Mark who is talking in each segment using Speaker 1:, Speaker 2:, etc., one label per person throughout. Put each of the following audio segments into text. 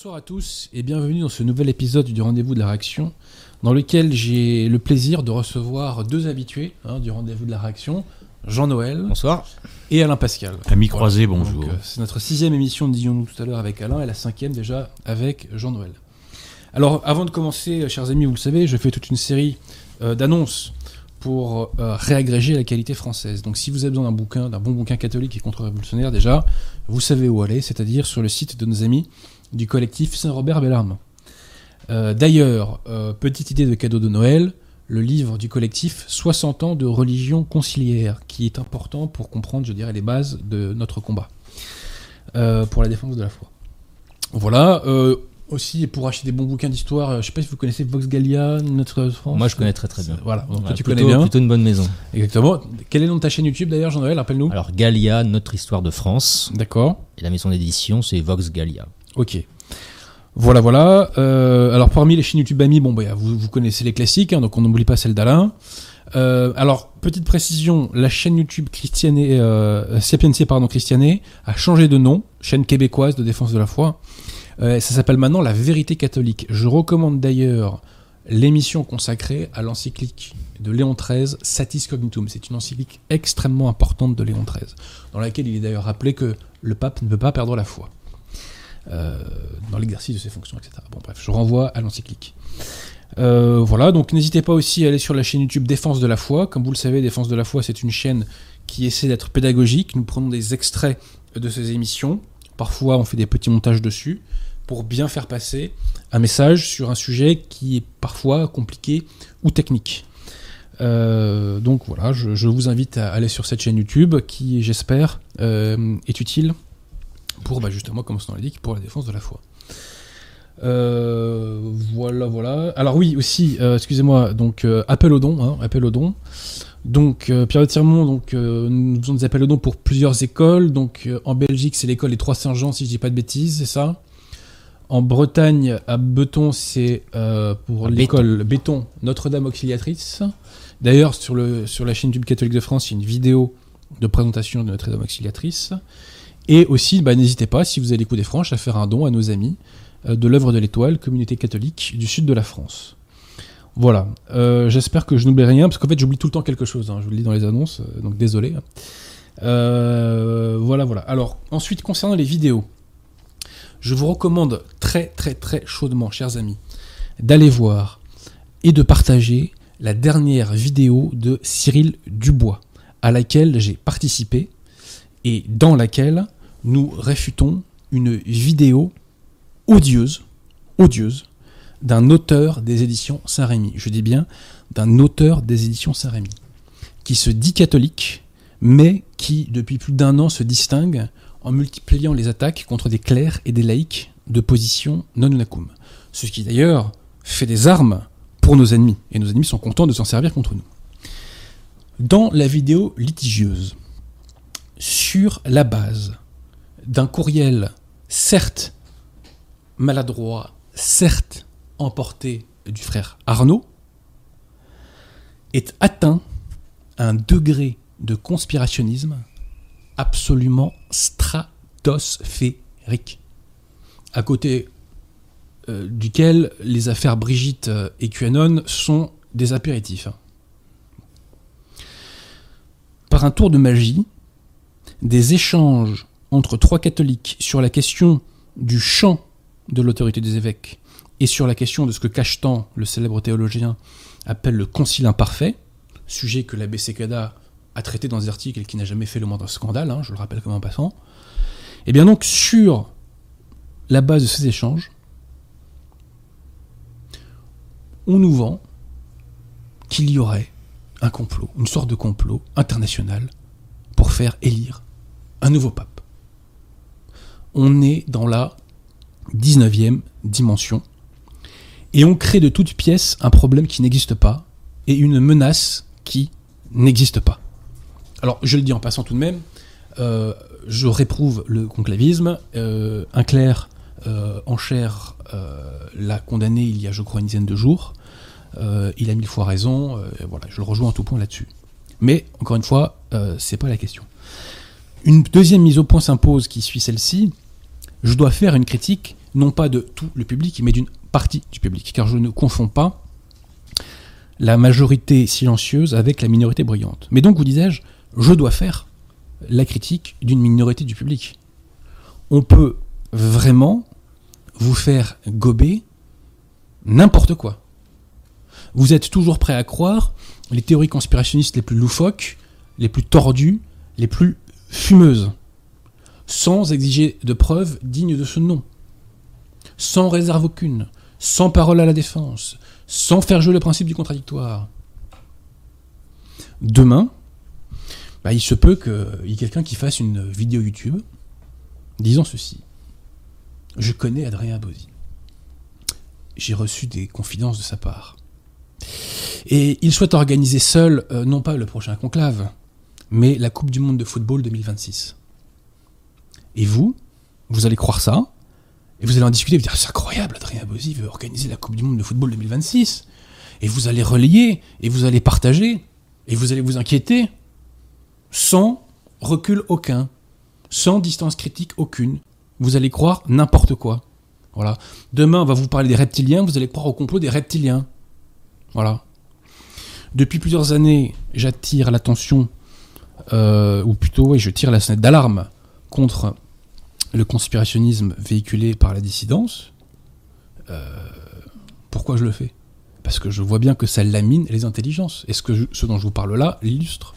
Speaker 1: Bonsoir à tous et bienvenue dans ce nouvel épisode du Rendez-vous de la Réaction, dans lequel j'ai le plaisir de recevoir deux habitués hein, du Rendez-vous de la Réaction, Jean-Noël
Speaker 2: Bonsoir.
Speaker 1: et Alain Pascal.
Speaker 3: Ami croisé, bonjour.
Speaker 1: Donc, euh, c'est notre sixième émission, disions-nous tout à l'heure, avec Alain, et la cinquième déjà avec Jean-Noël. Alors, avant de commencer, euh, chers amis, vous le savez, je fais toute une série euh, d'annonces pour euh, réagréger la qualité française. Donc, si vous avez besoin d'un bouquin, d'un bon bouquin catholique et contre-révolutionnaire, déjà, vous savez où aller, c'est-à-dire sur le site de nos amis du collectif Saint-Robert Bellarme. Euh, D'ailleurs, euh, petite idée de cadeau de Noël, le livre du collectif 60 ans de religion conciliaire, qui est important pour comprendre, je dirais, les bases de notre combat euh, pour la défense de la foi. Voilà. aussi, pour acheter des bons bouquins d'histoire, je sais pas si vous connaissez Vox Gallia, Notre France.
Speaker 2: Moi, je connais très très bien.
Speaker 1: Voilà, donc
Speaker 2: Voilà,
Speaker 1: tu
Speaker 2: plutôt,
Speaker 1: connais bien.
Speaker 2: Plutôt une bonne maison.
Speaker 1: Exactement. Quel est le nom de ta chaîne YouTube d'ailleurs, Jean-Noël Rappelle-nous.
Speaker 2: Alors, Gallia, notre histoire de France.
Speaker 1: D'accord.
Speaker 2: Et la maison d'édition, c'est Vox Gallia.
Speaker 1: Ok. Voilà, voilà. Euh, alors, parmi les chaînes YouTube amis, bon, bah, vous, connaissez les classiques, hein, donc on n'oublie pas celle d'Alain. Euh, alors, petite précision, la chaîne YouTube Christiane, euh, Sapientier, pardon, Christiane, a changé de nom, chaîne québécoise de défense de la foi. Euh, ça s'appelle maintenant La Vérité catholique. Je recommande d'ailleurs l'émission consacrée à l'encyclique de Léon XIII, Satis Cognitum. C'est une encyclique extrêmement importante de Léon XIII, dans laquelle il est d'ailleurs rappelé que le pape ne peut pas perdre la foi euh, dans l'exercice de ses fonctions, etc. Bon, bref, je renvoie à l'encyclique. Euh, voilà, donc n'hésitez pas aussi à aller sur la chaîne YouTube Défense de la foi. Comme vous le savez, Défense de la foi, c'est une chaîne qui essaie d'être pédagogique. Nous prenons des extraits de ces émissions. Parfois, on fait des petits montages dessus pour bien faire passer un message sur un sujet qui est parfois compliqué ou technique. Euh, donc voilà, je, vous invite à aller sur cette chaîne YouTube qui, j'espère, euh, est utile pour bah, justement, comme son nom l'indique, pour la défense de la foi. Euh, voilà, voilà. Alors oui, aussi, euh, excusez-moi, donc euh, appel au don, hein, appel au don. Donc Pierre de Tirmont, donc nous faisons des appels au don pour plusieurs écoles. Donc en Belgique, c'est l'école des Trois Saint-Jean, si je dis pas de bêtises, c'est ça? En Bretagne, à Beton, c'est pour l'école Béton Notre-Dame Auxiliatrice. D'ailleurs, sur, le, sur la chaîne YouTube catholique de France, il y a une vidéo de présentation de Notre-Dame Auxiliatrice. Et aussi, bah, n'hésitez pas, si vous avez les coups des franches, à faire un don à nos amis euh, de l'œuvre de l'étoile, communauté catholique du sud de la France. Voilà. Euh, J'espère que je n'oublie rien, parce qu'en fait, j'oublie tout le temps quelque chose. hein, je vous le dis dans les annonces, euh, donc désolé. Voilà, voilà. Alors, ensuite, concernant les vidéos, je vous recommande très, très, très chaudement, chers amis, d'aller voir et de partager la dernière vidéo de Cyril Dubois, à laquelle j'ai participé et dans laquelle nous réfutons une vidéo odieuse, odieuse, d'un auteur des éditions Saint-Rémy. Je dis bien d'un auteur des éditions Saint-Rémy, qui se dit catholique, mais qui, depuis plus d'un an, se distingue en multipliant les attaques contre des clercs et des laïcs de position non unacum. Ce qui d'ailleurs fait des armes pour nos ennemis, et nos ennemis sont contents de s'en servir contre nous. Dans la vidéo litigieuse, sur la base d'un courriel certes maladroit, certes emporté du frère Arnaud, est atteint un degré de conspirationnisme absolument stratosphérique, à côté euh, duquel les affaires Brigitte euh, et QAnon sont des apéritifs. Par un tour de magie, des échanges entre trois catholiques sur la question du champ de l'autorité des évêques et sur la question de ce que Cachetan, le célèbre théologien, appelle le concile imparfait, sujet que l'abbé Sekada a traité dans des articles et qui n'a jamais fait le moindre scandale, hein, je le rappelle comme en passant. Et bien donc, sur la base de ces échanges, on nous vend qu'il y aurait un complot, une sorte de complot international pour faire élire un nouveau pape. On est dans la 19e dimension et on crée de toutes pièces un problème qui n'existe pas et une menace qui n'existe pas. Alors, je le dis en passant tout de même, euh, je réprouve le conclavisme. Euh, un clerc euh, en chair l'a condamné il y a, je crois, une dizaine de jours. Il a mille fois raison. voilà, je le rejoins en tout point là-dessus. Mais encore une fois, c'est pas la question. Une deuxième mise au point s'impose qui suit celle-ci. Je dois faire une critique non pas de tout le public, mais d'une partie du public, car je ne confonds pas la majorité silencieuse avec la minorité bruyante. Mais donc, vous disais-je, je dois faire la critique d'une minorité du public. On peut vraiment vous faire gober n'importe quoi. Vous êtes toujours prêt à croire les théories conspirationnistes les plus loufoques, les plus tordues, les plus fumeuses, sans exiger de preuves dignes de ce nom, sans réserve aucune, sans parole à la défense, sans faire jouer le principe du contradictoire. Demain, bah, il se peut qu'il y ait quelqu'un qui fasse une vidéo YouTube disant ceci. Je connais Adrien Bozzi. J'ai reçu des confidences de sa part. Et il souhaite organiser seul, euh, non pas le prochain conclave, mais la Coupe du Monde de football 2026. Et vous, vous allez croire ça, et vous allez en discuter, vous dire c'est incroyable, Adrien Bozzi veut organiser la Coupe du Monde de football 2026. Et vous allez relayer, et vous allez partager, et vous allez vous inquiéter, sans recul aucun, sans distance critique aucune. Vous allez croire n'importe quoi. Voilà. Demain, on va vous parler des reptiliens, vous allez croire au complot des reptiliens. Voilà. Depuis plusieurs années, j'attire l'attention, euh, ou plutôt, oui, je tire la sonnette d'alarme contre le conspirationnisme véhiculé par la dissidence. Euh, pourquoi je le fais? Parce que je vois bien que ça lamine les intelligences. Et ce, que ce dont je vous parle là l'illustre.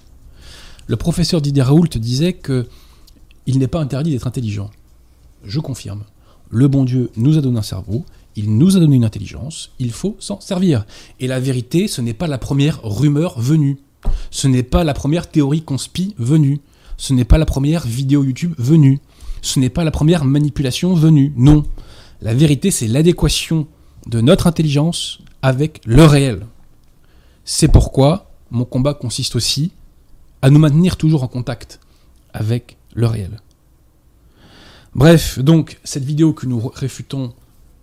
Speaker 1: Le professeur Didier Raoult disait que il n'est pas interdit d'être intelligent. Je confirme. Le bon Dieu nous a donné un cerveau, il nous a donné une intelligence, il faut s'en servir. Et la vérité, ce n'est pas la première rumeur venue. Ce n'est pas la première théorie conspi venue. Ce n'est pas la première vidéo YouTube venue. Ce n'est pas la première manipulation venue. Non. La vérité, c'est l'adéquation de notre intelligence avec le réel. C'est pourquoi mon combat consiste aussi à nous maintenir toujours en contact avec le réel. Bref, donc cette vidéo que nous réfutons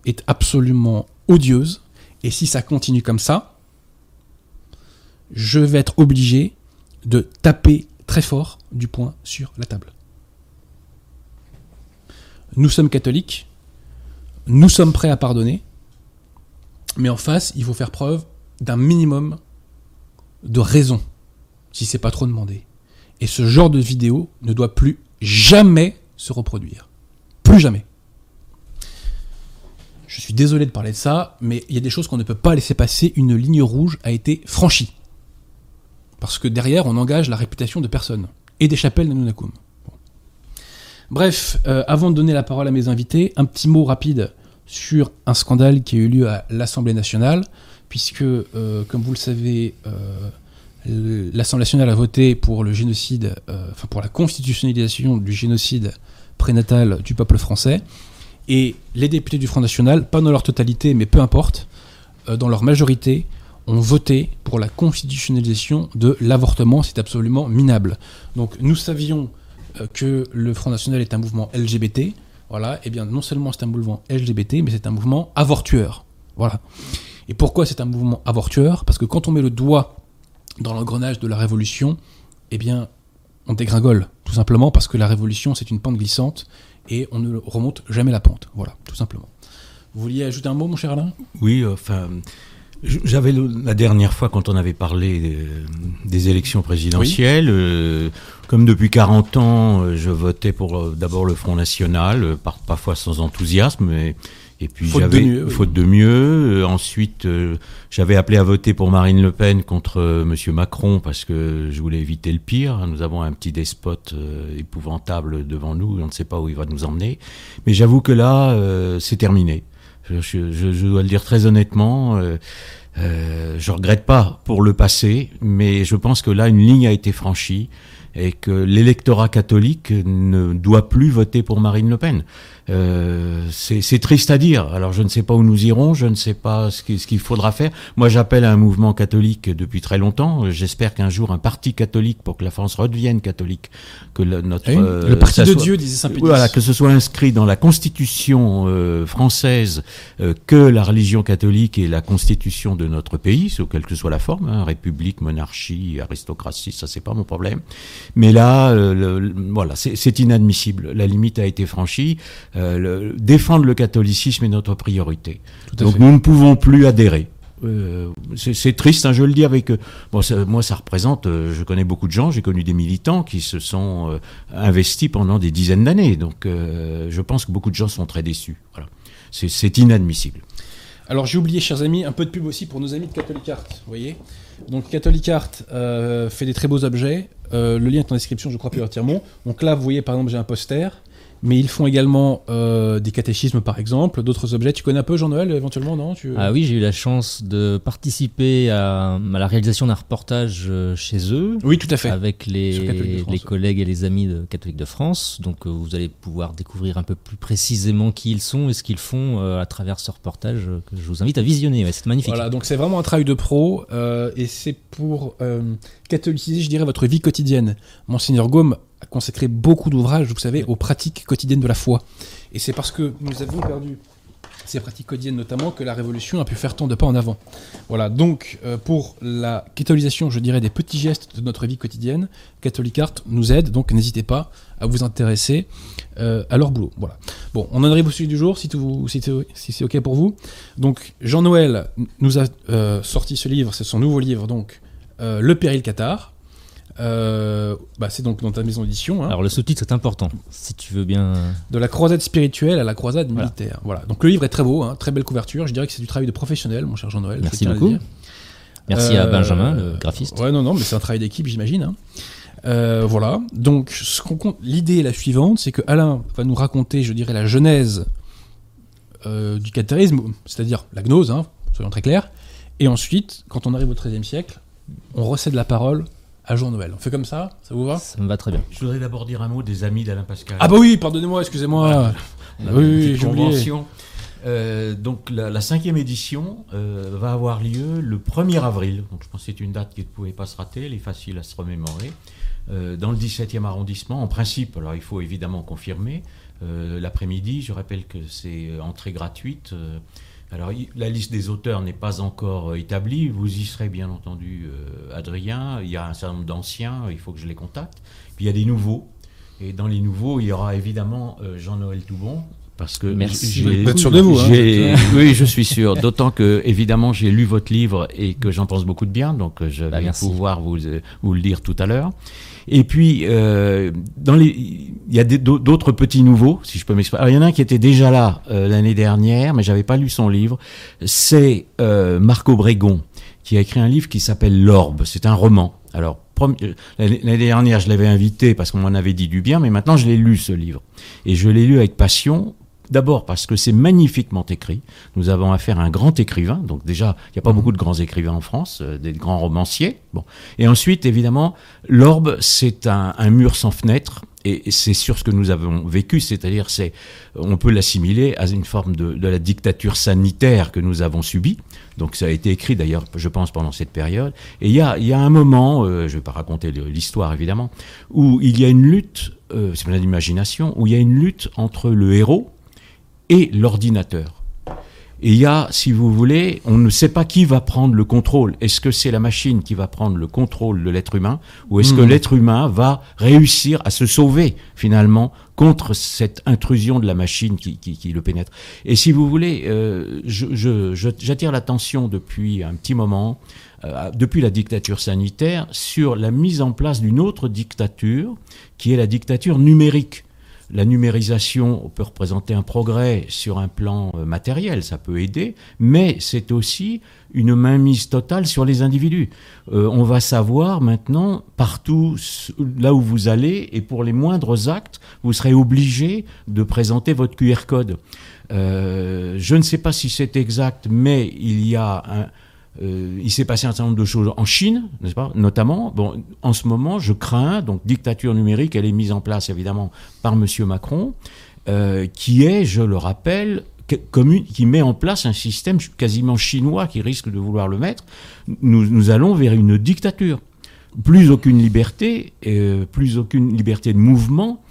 Speaker 1: est absolument odieuse, et si ça continue comme ça, je vais être obligé de taper très fort du poing sur la table. Nous sommes catholiques, nous sommes prêts à pardonner, mais en face, il faut faire preuve d'un minimum de raison, si c'est pas trop demandé. Et ce genre de vidéo ne doit plus jamais se reproduire. Plus jamais. Je suis désolé de parler de ça, mais il y a des choses qu'on ne peut pas laisser passer. Une ligne rouge a été franchie. Parce que derrière, on engage la réputation de personne. Et des chapelles de Nunakum. Bref, euh, avant de donner la parole à mes invités, un petit mot rapide sur un scandale qui a eu lieu à l'Assemblée nationale, puisque, euh, comme vous le savez, euh, l'Assemblée nationale a voté pour le génocide, enfin pour la constitutionnalisation du génocide prénatal du peuple français. Et les députés du Front National, pas dans leur totalité, mais peu importe, dans leur majorité, ont voté pour la constitutionnalisation de l'avortement. C'est absolument minable. Donc nous savions que le Front National est un mouvement LGBT. Voilà, et eh bien non seulement c'est un mouvement LGBT, mais c'est un mouvement avortueur. Voilà. Et pourquoi c'est un mouvement avortueur? Parce que quand on met le doigt dans l'engrenage de la révolution, eh bien, on dégringole, tout simplement parce que la révolution c'est une pente glissante et on ne remonte jamais la pente. Voilà, tout simplement. Vous vouliez ajouter un mot, mon cher Alain?
Speaker 3: Oui, enfin. J'avais la dernière fois quand on avait parlé des élections présidentielles, euh, comme depuis 40 ans, euh, je votais pour euh, d'abord le Front National, parfois sans enthousiasme, et, et puis j'avais faute de mieux. ensuite, j'avais appelé à voter pour Marine Le Pen contre Monsieur Macron parce que je voulais éviter le pire. Nous avons un petit despote épouvantable devant nous, on ne sait pas où il va nous emmener. Mais j'avoue que là, c'est terminé. Je, dois le dire très honnêtement. Euh, euh, je regrette pas pour le passé, mais je pense que là, une ligne a été franchie et que l'électorat catholique ne doit plus voter pour Marine Le Pen. Euh, c'est triste à dire. Alors je ne sais pas où nous irons, je ne sais pas ce qu'il faudra faire. Moi j'appelle à un mouvement catholique depuis très longtemps. J'espère qu'un jour un parti catholique pour que la France redevienne catholique, que le, notre
Speaker 1: euh, le parti de Dieu disait Saint
Speaker 3: Voilà, que ce soit inscrit dans la Constitution euh, française que la religion catholique est la constitution de notre pays, quelle que soit la forme, hein, république, monarchie, aristocratie, ça c'est pas mon problème. Mais là, le, voilà, c'est inadmissible. La limite a été franchie. Euh, le- défendre le catholicisme est notre priorité. Donc
Speaker 1: fait.
Speaker 3: nous ne pouvons plus adhérer. Euh, c'est triste, hein, je le dis avec. euh, Bon, ça- moi, ça représente. euh, je connais beaucoup de gens. J'ai connu des militants qui se sont euh, investis pendant des dizaines d'années. Donc, je pense que beaucoup de gens sont très déçus. Voilà. C'est- inadmissible.
Speaker 1: Alors j'ai oublié, chers amis, un peu de pub aussi pour nos amis de Catholic Art. Vous voyez Donc Catholic Art fait des très beaux objets. Le lien est en description, je crois, prioritairement. Donc là, vous voyez, par exemple, j'ai un poster. Mais ils font également euh, des catéchismes, par exemple, d'autres objets. Tu connais un peu Jean-Noël, éventuellement, non? Tu...
Speaker 2: Ah oui, j'ai eu la chance de participer à, à la réalisation d'un reportage euh, chez eux.
Speaker 1: Oui, tout à fait.
Speaker 2: Avec les, collègues et les amis de Catholique de France. Donc euh, vous allez pouvoir découvrir un peu plus précisément qui ils sont et ce qu'ils font euh, à travers ce reportage que je vous invite à visionner. Ouais, c'est magnifique.
Speaker 1: Voilà, donc c'est vraiment un travail de pro et c'est pour catholiciser, je dirais, votre vie quotidienne. Monseigneur Gaume a consacré beaucoup d'ouvrages, vous savez, aux pratiques quotidiennes de la foi. Et c'est parce que nous avons perdu ces pratiques quotidiennes notamment que la Révolution a pu faire tant de pas en avant. Voilà, donc euh, pour la catholisation, je dirais, des petits gestes de notre vie quotidienne, Catholic Art nous aide, donc n'hésitez pas à vous intéresser euh, à leur boulot. Voilà. Bon, on en arrive au sujet du jour, si, tout, si, c'est- si c'est OK pour vous. Donc, Jean-Noël nous a euh, sorti ce livre, c'est son nouveau livre, donc Le Péril Qatar. Euh, bah, c'est donc dans ta maison d'édition. hein.
Speaker 2: Alors le sous-titre est important, si tu veux bien.
Speaker 1: De la croisade spirituelle à la croisade
Speaker 2: Voilà.
Speaker 1: militaire. Voilà. Donc le livre est très beau, hein, très belle couverture. Je dirais que c'est du travail de professionnel, mon cher Jean-Noël. je
Speaker 2: Merci beaucoup. Merci à
Speaker 1: Euh,
Speaker 2: Benjamin, le graphiste.
Speaker 1: Ouais, non, non, mais c'est un travail d'équipe, j'imagine. hein. Euh, voilà. Donc, ce qu'on compte- l'idée est la suivante, c'est que Alain va nous raconter, je dirais, la genèse du catharisme, c'est-à-dire la gnose, soyons très clairs. Et ensuite, quand on arrive au XIIIe siècle, on recède la parole à Jean-Noël. On fait comme ça Ça vous va?
Speaker 2: Ça me va très bien.
Speaker 3: Je voudrais d'abord dire un mot des amis d'Alain Pascal.
Speaker 1: Ah bah oui, pardonnez-moi, excusez-moi.
Speaker 3: On a
Speaker 1: oui,
Speaker 3: une
Speaker 1: oui,
Speaker 3: petite
Speaker 1: j'ai oublié.
Speaker 3: convention. Euh, donc la, la cinquième édition euh, va avoir lieu le 1er avril. Donc je pense que c'est une date qui ne pouvait pas se rater, elle est facile à se remémorer. Euh, dans le 17e arrondissement, en principe, alors il faut évidemment confirmer, euh, l'après-midi, je rappelle que c'est entrée gratuite. Alors la liste des auteurs n'est pas encore euh, établie, vous y serez bien entendu euh, Adrien, il y a un certain nombre d'anciens, il faut que je les contacte. Puis il y a des nouveaux, et dans les nouveaux, il y aura évidemment euh, Jean-Noël Toubon. Parce que
Speaker 2: Merci.
Speaker 3: j'ai-
Speaker 1: Vous êtes sûr de vous, hein,
Speaker 3: oui, je suis sûr. D'autant que, évidemment, j'ai lu votre livre et que j'en pense beaucoup de bien, donc je
Speaker 2: Bah,
Speaker 3: vais
Speaker 2: merci.
Speaker 3: pouvoir vous, euh, vous le lire tout à l'heure. Et puis, euh, dans les, il y a d'autres petits nouveaux, si je peux m'exprimer. Il y en a un qui était déjà là euh, l'année dernière, mais j'avais pas lu son livre. C'est euh, Marco Brégon, qui a écrit un livre qui s'appelle L'Orbe. C'est un roman. Alors, l'année dernière, je l'avais invité parce qu'on m'en avait dit du bien, mais maintenant, je l'ai lu, ce livre. Et je l'ai lu avec passion. D'abord parce que c'est magnifiquement écrit. Nous avons affaire à un grand écrivain. Donc déjà, il n'y a pas beaucoup de grands écrivains en France, euh, des grands romanciers. Bon. Et ensuite, évidemment, l'orbe, c'est un, un mur sans fenêtre. Et c'est sur ce que nous avons vécu, c'est-à-dire, c'est, on peut l'assimiler à une forme de, de la dictature sanitaire que nous avons subie. Donc ça a été écrit d'ailleurs, je pense, pendant cette période. Et il y a, il y a un moment, euh, je ne vais pas raconter l'histoire évidemment, où il y a une lutte, euh, c'est plein d'imagination, où il y a une lutte entre le héros et l'ordinateur. Et il y a, si vous voulez, on ne sait pas qui va prendre le contrôle. Est-ce que c'est la machine qui va prendre le contrôle de l'être humain ou est-ce que
Speaker 1: Mhm.
Speaker 3: l'être humain va réussir à se sauver finalement contre cette intrusion de la machine qui, qui- qui le pénètre? Et si vous voulez, euh, je- je- je- j'attire l'attention depuis un petit moment, euh, depuis la dictature sanitaire, sur la mise en place d'une autre dictature qui est la dictature numérique. La numérisation peut représenter un progrès sur un plan euh, matériel, ça peut aider, mais c'est aussi une mainmise totale sur les individus. Euh, on va savoir maintenant partout là où vous allez et pour les moindres actes, vous serez obligé de présenter votre QR code. Euh, je ne sais pas si c'est exact, mais il y a un, euh, il s'est passé un certain nombre de choses en Chine, n'est-ce pas? Notamment, bon, en ce moment, je crains, donc dictature numérique, elle est mise en place évidemment par Monsieur Macron, euh, qui est, je le rappelle, qui met en place un système quasiment chinois qui risque de vouloir le mettre. Nous, nous allons vers une dictature. Plus aucune liberté, euh, plus aucune liberté de mouvement.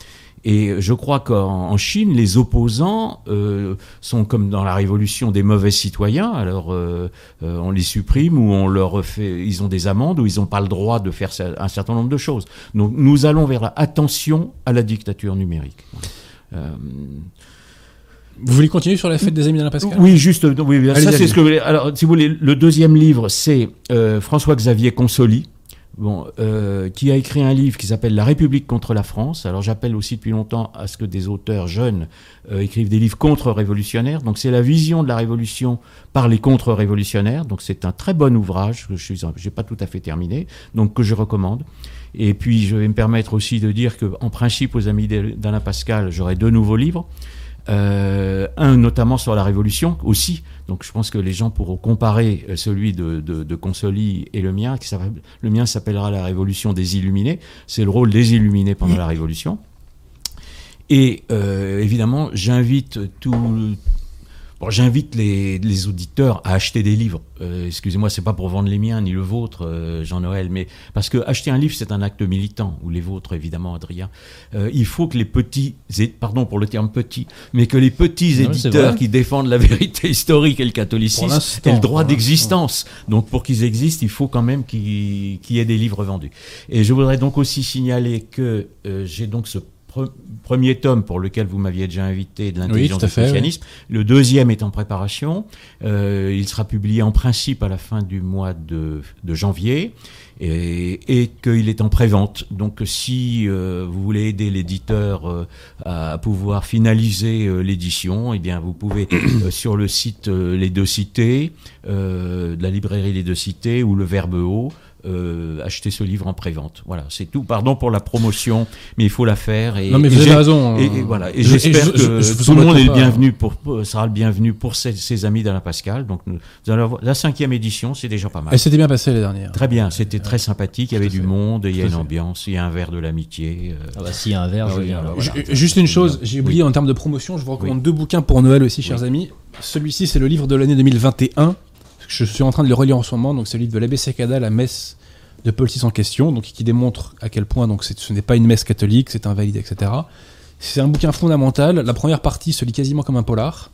Speaker 3: Et je crois qu'en en Chine, les opposants euh, sont comme dans la révolution des mauvais citoyens. Alors euh, euh, on les supprime ou on leur fait, ils ont des amendes ou ils n'ont pas le droit de faire un certain nombre de choses. Donc nous allons vers la attention à la dictature numérique.
Speaker 1: Vous voulez continuer sur la fête des amis d'Alain Pascal?
Speaker 3: Oui, juste. Oui, ça, c'est ce que. vous voulez. Alors, si vous voulez, le deuxième livre, c'est François-Xavier Consoli. Bon, euh, qui a écrit un livre qui s'appelle La République contre la France. Alors j'appelle aussi depuis longtemps à ce que des auteurs jeunes euh, écrivent des livres contre-révolutionnaires. Donc c'est la vision de la révolution par les contre-révolutionnaires. Donc c'est un très bon ouvrage que je n'ai pas tout à fait terminé, donc que je recommande. Et puis je vais me permettre aussi de dire que, en principe, aux amis d'Alain Pascal, j'aurai deux nouveaux livres. Euh, un notamment sur la Révolution aussi. Donc je pense que les gens pourront comparer euh, celui de, de, de Consoli et le mien. Qui le mien s'appellera La Révolution des Illuminés. C'est le rôle des Illuminés pendant la Révolution. Et euh, évidemment, j'invite tout, Bon, j'invite les, les, auditeurs à acheter des livres. Euh, excusez-moi, c'est pas pour vendre les miens ni le vôtre, euh, Jean-Noël, mais parce que acheter un livre, c'est un acte militant, ou les vôtres, évidemment, Adrien. Euh, il faut que les petits, pardon pour le terme petit, mais que les petits éditeurs qui défendent la vérité historique et le catholicisme aient le droit d'existence. Donc, pour qu'ils existent, il faut quand même qu'il y ait des livres vendus. Et je voudrais donc aussi signaler que j'ai donc ce premier tome pour lequel vous m'aviez déjà invité de l'intelligence du christianisme. Le deuxième est en préparation. Euh, il sera publié en principe à la fin du mois de, janvier et, et qu'il est en prévente. Donc si euh, vous voulez aider l'éditeur euh, à pouvoir finaliser l'édition, eh bien vous pouvez sur le site Les Deux Cités, de la librairie Les Deux Cités ou le Verbe Haut euh, acheter ce livre en prévente. Voilà, c'est tout. Pardon pour la promotion, mais il faut la faire. Et,
Speaker 1: non, mais vous avez raison.
Speaker 3: Et, et, voilà. Et j'espère que tout le monde est le bienvenu pour, sera le bienvenu pour ses, amis d'Alain Pascal. Donc, nous allons avoir, la cinquième édition, c'est déjà pas mal.
Speaker 1: Et c'était bien passé les dernières.
Speaker 3: Très bien, c'était très sympathique. Il y avait du monde, il y a une ambiance, il y a un verre de l'amitié.
Speaker 2: Euh. Ah bah s'il y a un verre, je viens.
Speaker 1: Juste une chose, j'ai oublié en termes de promotion, je vous recommande deux bouquins pour Noël aussi, chers amis. Celui-ci, c'est le livre de l'année 2021 je suis en train de le relire en ce moment, donc c'est le livre de l'abbé Secada, la messe de Paul VI en question, donc qui démontre à quel point donc ce n'est pas une messe catholique, c'est invalide, etc. C'est un bouquin fondamental. La première partie se lit quasiment comme un polar.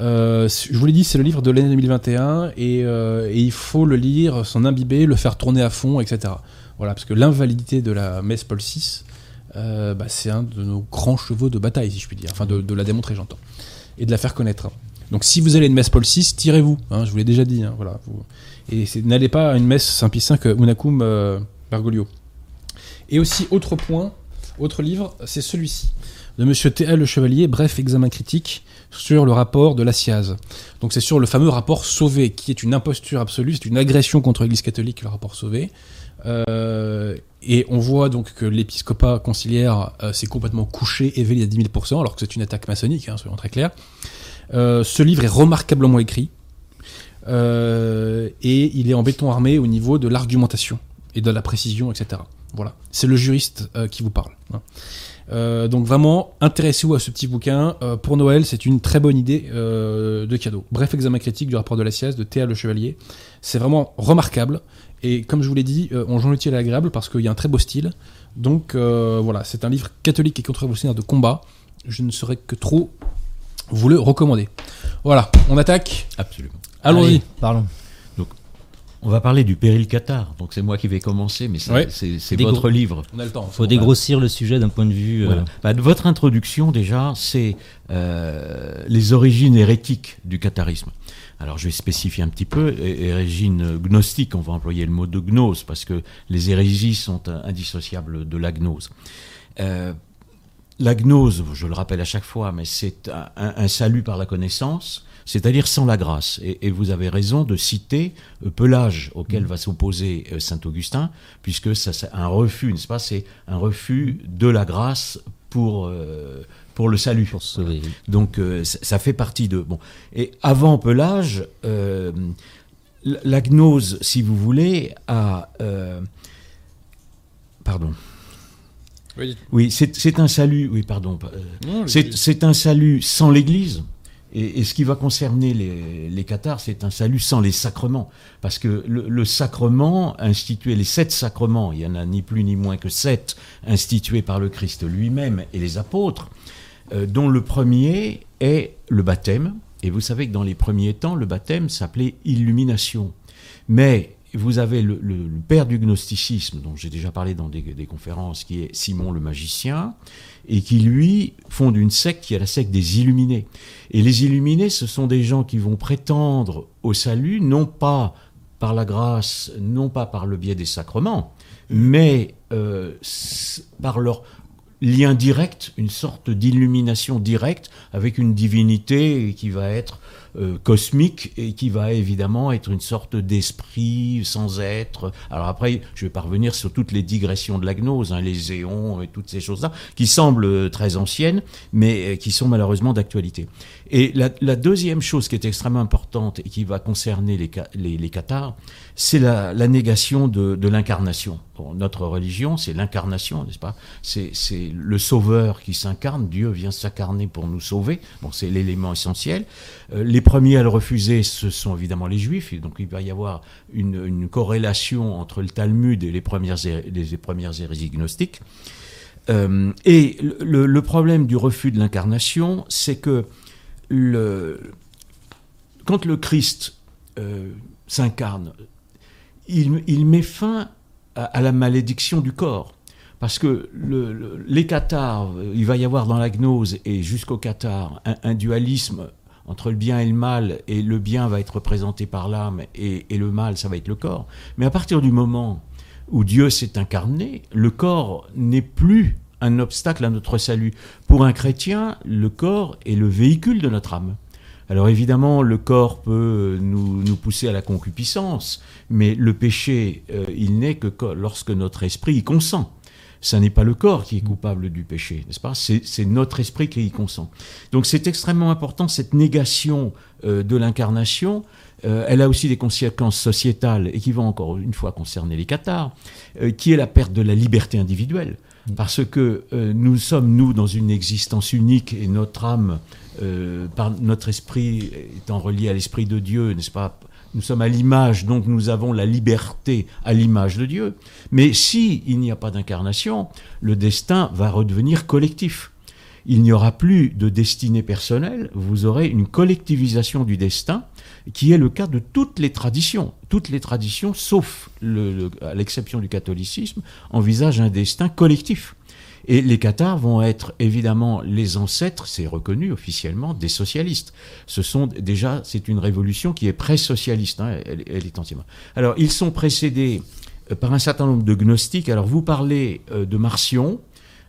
Speaker 1: Euh, je vous l'ai dit, c'est le livre de l'année 2021 euh, et, il faut le lire, s'en imbiber, le faire tourner à fond, etc. Voilà, parce que l'invalidité de la messe Paul VI, euh, bah, c'est un de nos grands chevaux de bataille, si je puis dire, enfin de, la démontrer, j'entends, et de la faire connaître. Donc si vous allez à une messe Paul VI, tirez-vous, hein, je vous l'ai déjà dit, hein, voilà. Et n'allez pas à une messe Saint-Pie V Unacum euh, Bergoglio. Et aussi, autre point, autre livre, c'est celui-ci, de Monsieur T.L. Le Chevalier, bref, examen critique sur le rapport de la SIAZ. Donc c'est sur le fameux rapport Sauvé, qui est une imposture absolue, c'est une agression contre l'Église catholique, le rapport Sauvé. Euh, et on voit donc que l'épiscopat conciliaire euh, s'est complètement couché, éveillé à 10 000%, alors que c'est une attaque maçonnique, hein, soyons très clairs. Ce livre est remarquablement écrit. Euh, et il est en béton armé au niveau de l'argumentation et de la précision, etc. Voilà, c'est le juriste euh, qui vous parle. Hein. Euh, donc vraiment, intéressez-vous à ce petit bouquin. pour Noël, c'est une très bonne idée de cadeau. Bref, examen critique du rapport de la SIAS de Théa Le Chevalier. C'est vraiment remarquable. Et comme je vous l'ai dit, on joint utile et agréable parce qu'il y a un très beau style. Donc voilà, c'est un livre catholique et contre-révolutionnaire de combat. Je ne saurais que trop vous le recommander. Voilà, on attaque.
Speaker 3: Absolument.
Speaker 1: Allons-y.
Speaker 2: Parlons.
Speaker 3: Donc, on va parler du péril Qatar. Donc, c'est moi qui vais commencer, mais c'est votre livre.
Speaker 2: On a le temps. Il faut dégrossir le sujet d'un point de vue.
Speaker 3: Euh, bah, votre introduction, déjà, c'est euh, les origines hérétiques du qatarisme. Alors je vais spécifier un petit peu, origines gnostique, on va employer le mot de gnose, parce que les hérésies sont indissociables de la gnose. Euh, la gnose, je le rappelle à chaque fois, mais c'est un, salut par la connaissance, c'est-à-dire sans la grâce. Et, vous avez raison de citer euh, Pelage, auquel va s'opposer euh, saint Augustin, puisque ça, c'est un refus, n'est-ce pas? C'est un refus de la grâce pour euh, pour le salut.
Speaker 2: Pour.
Speaker 3: Donc ça fait partie de bon. Et avant Pelage, la gnose, si vous voulez, a pardon. Oui, oui c'est un salut. Oui, pardon. C'est un salut sans l'Église. Et, ce qui va concerner les, les cathares, c'est un salut sans les sacrements. Parce que le, sacrement institué, les sept sacrements, il y en a ni plus ni moins que sept institués par le Christ lui-même et les apôtres, euh, dont le premier est le baptême. Et vous savez que dans les premiers temps, le baptême s'appelait illumination. Mais vous avez le, père du gnosticisme, dont j'ai déjà parlé dans des, conférences, qui est Simon le magicien, et qui lui fonde une secte qui est la secte des illuminés. Et les illuminés, ce sont des gens qui vont prétendre au salut, non pas par la grâce, non pas par le biais des sacrements, mais euh, par leur lien direct, une sorte d'illumination directe avec une divinité qui va être euh, cosmique et qui va évidemment être une sorte d'esprit sans être. Alors après, je vais parvenir sur toutes les digressions de la gnose, hein, les éons et toutes ces choses-là, qui semblent très anciennes, mais euh, qui sont malheureusement d'actualité. Et la, deuxième chose qui est extrêmement importante et qui va concerner les, les, cathares, c'est la, négation de, l'incarnation. notre religion, c'est l'incarnation, n'est-ce pas? C'est le sauveur qui s'incarne, Dieu vient s'incarner pour nous sauver, bon, c'est l'élément essentiel. Euh, les premiers à le refuser, ce sont évidemment les juifs, et donc il va y avoir une, corrélation entre le Talmud et les premières, les premières hérésies gnostiques. Euh, et le, problème du refus de l'incarnation, c'est que le, quand le Christ euh, s'incarne, il, met fin à, la malédiction du corps. Parce que les cathares, il va y avoir dans la gnose et jusqu'au cathare un, dualisme entre le bien et le mal, et le bien va être représenté par l'âme, et, et, le mal, ça va être le corps. Mais à partir du moment où Dieu s'est incarné, le corps n'est plus un obstacle à notre salut. Pour un chrétien, le corps est le véhicule de notre âme. Alors évidemment, le corps peut nous, pousser à la concupiscence, mais le péché, euh, il n'est que lorsque notre esprit y consent. Ce n'est pas le corps qui est coupable du péché, n'est-ce pas? C'est notre esprit qui y consent. Donc c'est extrêmement important, cette négation euh, de l'incarnation. Euh, elle a aussi des conséquences sociétales et qui vont encore une fois concerner les cathares, qui est la perte de la liberté individuelle. Parce que nous sommes, nous, dans une existence unique et notre âme euh, par notre esprit étant relié à l'esprit de Dieu, n'est-ce pas? Nous sommes à l'image, donc nous avons la liberté à l'image de Dieu. Mais si il n'y a pas d'incarnation, le destin va redevenir collectif. Il n'y aura plus de destinée personnelle, vous aurez une collectivisation du destin, qui est le cas de toutes les traditions. Toutes les traditions, sauf à l'exception du catholicisme, envisagent un destin collectif. Et les Qatars vont être évidemment les ancêtres, c'est reconnu officiellement, des socialistes. Ce sont déjà, c'est une révolution qui est pré-socialiste, hein, elle, est entièrement. Alors, ils sont précédés euh, par un certain nombre de gnostiques. Alors, vous parlez euh, de Marcion.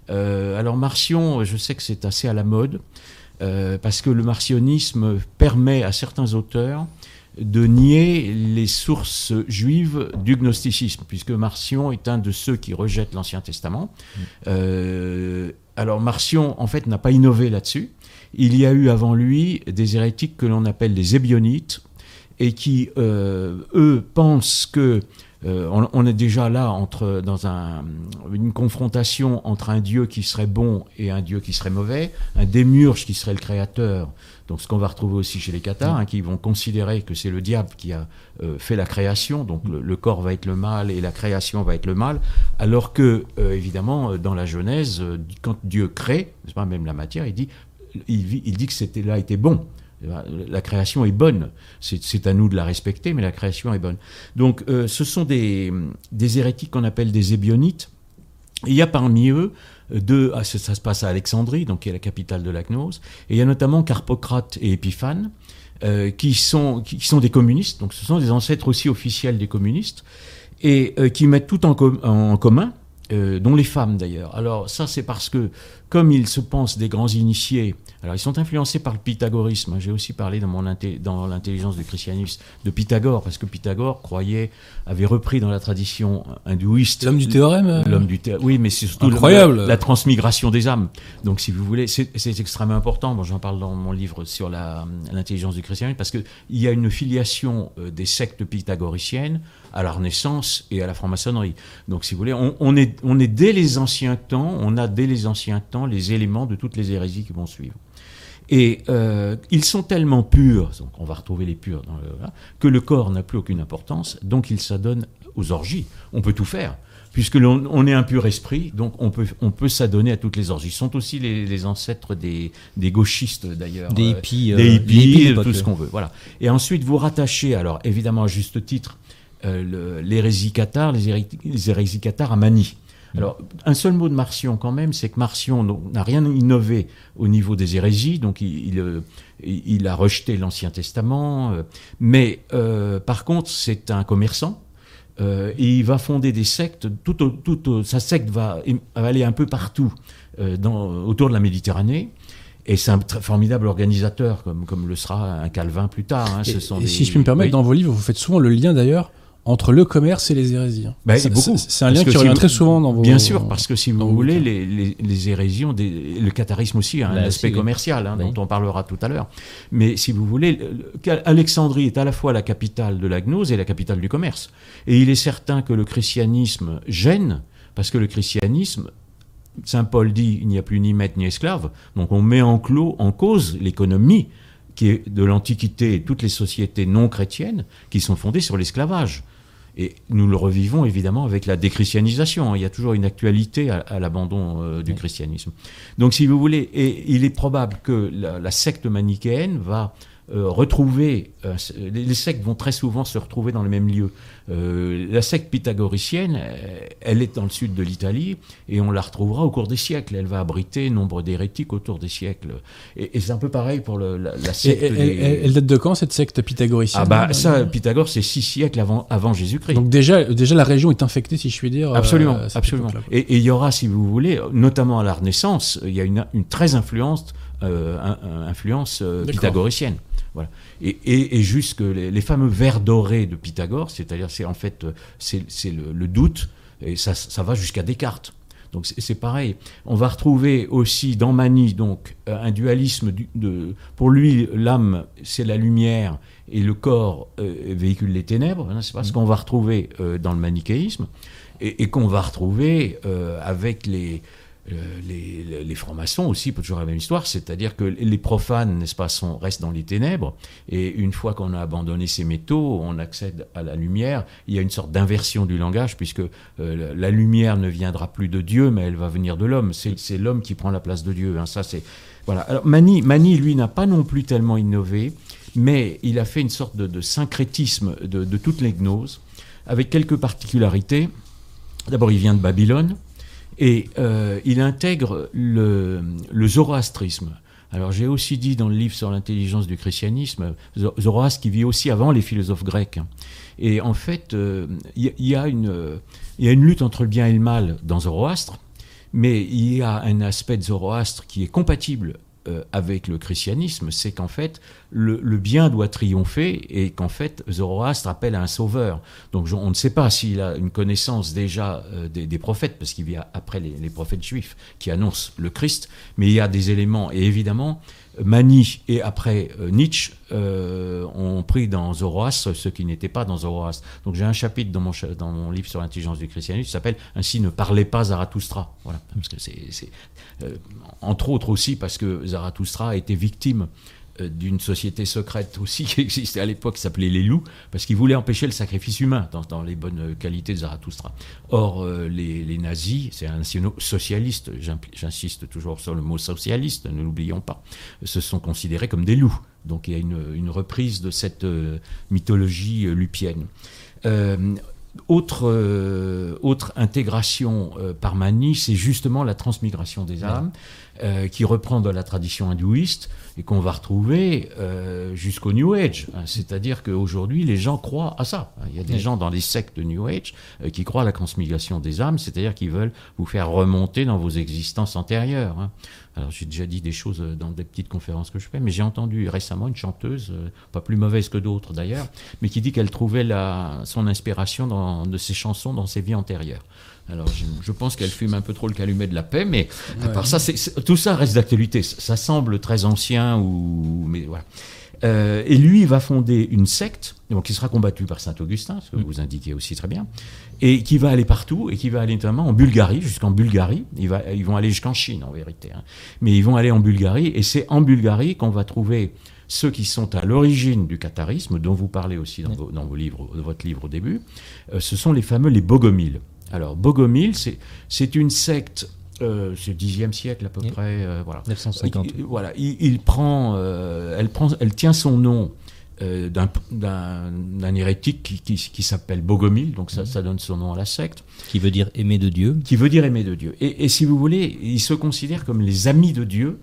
Speaker 3: Euh, alors, Marcion, je sais que c'est assez à la mode, parce que le marcionisme permet à certains auteurs de nier les sources juives du gnosticisme, puisque Marcion est un de ceux qui rejettent l'Ancien Testament. Mm. Euh, alors Marcion, en fait, n'a pas innové là-dessus. Il y a eu avant lui des hérétiques que l'on appelle les ébionites, et qui, euh, eux, pensent que euh, on, est déjà là entre, dans une confrontation entre un Dieu qui serait bon et un Dieu qui serait mauvais, un démurge qui serait le créateur, donc ce qu'on va retrouver aussi chez les cathares, hein, qui vont considérer que c'est le diable qui a euh, fait la création, donc le, corps va être le mal et la création va être le mal, alors que, euh, évidemment, dans la Genèse, quand Dieu crée, pas même la matière, il dit, il, il dit que c'était là était bon. La création est bonne. C'est à nous de la respecter, mais la création est bonne. Donc, euh, ce sont des, des hérétiques qu'on appelle des ébionites. il y a parmi eux deux, ah, ça, se passe à Alexandrie, donc qui est la capitale de la gnose, et il y a notamment Carpocrate et Épiphane, euh, qui, sont, qui, sont des communistes, donc ce sont des ancêtres aussi officiels des communistes, et euh, qui mettent tout en commun, dont les femmes d'ailleurs. Alors ça c'est parce que comme ils se pensent des grands initiés, alors ils sont influencés par le pythagorisme. J'ai aussi parlé dans, mon dans l'intelligence du christianisme de Pythagore, parce que Pythagore croyait, avait repris dans la tradition hindouiste.
Speaker 1: L'homme du théorème euh
Speaker 3: L'homme du théorème, oui, mais c'est surtout Incroyable. La, transmigration des âmes. Donc si vous voulez, c'est, extrêmement important. Bon, j'en parle dans mon livre sur l'intelligence du christianisme, parce qu'il y a une filiation euh, des sectes pythagoriciennes à la Renaissance et à la franc-maçonnerie. Donc si vous voulez, on, on, est, on est dès les anciens temps, on a dès les anciens temps les éléments de toutes les hérésies qui vont suivre. Et euh, ils sont tellement purs, donc on va retrouver les purs, dans le, que le corps n'a plus aucune importance, donc il s'adonne aux orgies. On peut tout faire, puisque l'on on est un pur esprit, donc on peut, on peut s'adonner à toutes les orgies. Ils sont aussi les, ancêtres des, des gauchistes d'ailleurs.
Speaker 2: Des hippies.
Speaker 3: des hippies, tout ce qu'on veut. Voilà. Et ensuite, vous rattachez, alors évidemment à juste titre, l'hérésie cathare, les, hérésies cathares à Mani. Mm. Alors, un seul mot de Marcion quand même, c'est que Marcion n'a rien innové au niveau des hérésies, donc il, il, a rejeté l'Ancien Testament, mais par contre, c'est un commerçant, et il va fonder des sectes, toute, sa secte va, aller un peu partout dans, autour de la Méditerranée. Et c'est un très formidable organisateur, comme, comme le sera un Calvin plus tard.
Speaker 1: Hein. Ce sont et si je puis me permettre, dans vos livres, vous faites souvent le lien d'ailleurs entre le commerce et les hérésies. Hein.
Speaker 3: Bah, c'est
Speaker 1: un lien qui revient très souvent dans vos
Speaker 3: Bien sûr, parce que si vous voulez, les, les, les, hérésies ont des, le catharisme aussi a un bah, aspect commercial, hein, dont on parlera tout à l'heure. Mais si vous voulez, Alexandrie est à la fois la capitale de la gnose et la capitale du commerce. Et il est certain que le christianisme gêne, parce que le christianisme Saint Paul dit il n'y a plus ni maître ni esclave, donc on met en, clos, en cause l'économie qui est de l'Antiquité et toutes les sociétés non chrétiennes qui sont fondées sur l'esclavage. Et nous le revivons évidemment avec la déchristianisation. Il y a toujours une actualité à, l'abandon euh, du christianisme. Donc si vous voulez, et il est probable que la secte manichéenne va retrouver, euh, les sectes vont très souvent se retrouver dans le même lieu. Euh, la secte pythagoricienne, elle est dans le sud de l'Italie et on la retrouvera au cours des siècles. Elle va abriter nombre d'hérétiques autour des siècles. Et, c'est un peu pareil pour la, secte.
Speaker 1: elle, date de quand cette secte pythagoricienne
Speaker 3: Ah bah ça, Pythagore, c'est six siècles avant, avant Jésus-Christ.
Speaker 1: Donc déjà, déjà la région est infectée, si je puis dire.
Speaker 3: Absolument, absolument. Et il y aura, si vous voulez, notamment à la Renaissance, il y a une, une très influence, influence pythagoricienne. Voilà. Et, et, jusque les, fameux vers dorés de Pythagore, c'est-à-dire c'est en fait c'est le, doute, et ça, ça va jusqu'à Descartes. Donc c'est pareil. On va retrouver aussi dans Mani donc un dualisme de pour lui l'âme c'est la lumière et le corps euh, véhicule les ténèbres. Hein, c'est pas ce mmh. qu'on va retrouver euh, dans le manichéisme et, et qu'on va retrouver euh, avec les euh, les, les, francs-maçons aussi, pour toujours la même histoire, c'est-à-dire que les profanes, n'est-ce pas, sont, restent dans les ténèbres, et une fois qu'on a abandonné ces métaux, on accède à la lumière. Il y a une sorte d'inversion du langage, puisque euh, la lumière ne viendra plus de Dieu, mais elle va venir de l'homme. C'est l'homme qui prend la place de Dieu. Hein. Ça, c'est voilà. Alors Mani, Mani, lui, n'a pas non plus tellement innové, mais il a fait une sorte de, syncrétisme de, de toutes les gnoses, avec quelques particularités. D'abord, il vient de Babylone. Et euh, il intègre le, zoroastrisme. Alors j'ai aussi dit dans le livre sur l'intelligence du christianisme, Zoroastre qui vit aussi avant les philosophes grecs. Et en fait, euh, il y, a une, y a une lutte entre le bien et le mal dans Zoroastre, mais il y a un aspect de Zoroastre qui est compatible euh, avec le christianisme, c'est qu'en fait, le, bien doit triompher et qu'en fait, Zoroastre appelle à un sauveur. Donc on ne sait pas s'il a une connaissance déjà euh, des, prophètes, parce qu'il vient après les, prophètes juifs qui annoncent le Christ, mais il y a des éléments, et évidemment, Mani et après euh, Nietzsche euh, ont pris dans Zoroastre ce qui n'était pas dans Zoroastre. Donc j'ai un chapitre dans mon, dans mon livre sur l'intelligence du christianisme qui s'appelle Ainsi ne parlez pas Zarathustra. Voilà, parce que c'est, euh, entre autres aussi parce que Zarathustra a été victime d'une société secrète aussi qui existait à l'époque, qui s'appelait les loups, parce qu'ils voulaient empêcher le sacrifice humain dans, les bonnes qualités de Zarathustra. Or, euh, les, nazis, c'est un socialiste, j'insiste toujours sur le mot socialiste, ne l'oublions pas, se sont considérés comme des loups. Donc il y a une, reprise de cette euh, mythologie lupienne. Autre, euh, autre intégration euh, par Mani, c'est justement la transmigration des âmes, euh, qui reprend de la tradition hindouiste et qu'on va retrouver jusqu'au New Age. Hein, c'est-à-dire qu'aujourd'hui, les gens croient à ça. Il y a des gens dans les sectes de New Age qui croient à la transmigration des âmes, c'est-à-dire qu'ils veulent vous faire remonter dans vos existences antérieures. Hein. Alors j'ai déjà dit des choses euh, dans des petites conférences que je fais, mais j'ai entendu récemment une chanteuse, euh, pas plus mauvaise que d'autres d'ailleurs, mais qui dit qu'elle trouvait la, son inspiration dans, de ses chansons dans ses vies antérieures. Alors je, pense qu'elle fume un peu trop le calumet de la paix, mais à part ça, tout ça reste d'actualité. Ça semble très ancien, ou, mais voilà. Euh, et lui, il va fonder une secte, donc qui sera combattue par saint Augustin, ce que mm. vous indiquez aussi très bien, et qui va aller partout, et qui va aller notamment en Bulgarie, jusqu'en Bulgarie. Il va, ils vont aller jusqu'en Chine, en vérité. Hein. Mais ils vont aller en Bulgarie, et c'est en Bulgarie qu'on va trouver ceux qui sont à l'origine du catharisme, dont vous parlez aussi dans, vos, dans vos, livres, votre livre au début. Euh, ce sont les fameux les Bogomiles. Alors, Bogomil, c'est une secte euh, c'est le Xe siècle à peu près. Euh, voilà.
Speaker 2: 950.
Speaker 3: voilà, il, prend, euh, elle prend, elle tient son nom euh, d'un- hérétique qui, qui, qui s'appelle Bogomil, donc ça, ça donne son nom à la secte,
Speaker 2: Qui veut dire aimer de Dieu.
Speaker 3: qui veut dire aimer de Dieu. Et, et si vous voulez, ils se considèrent comme les amis de Dieu.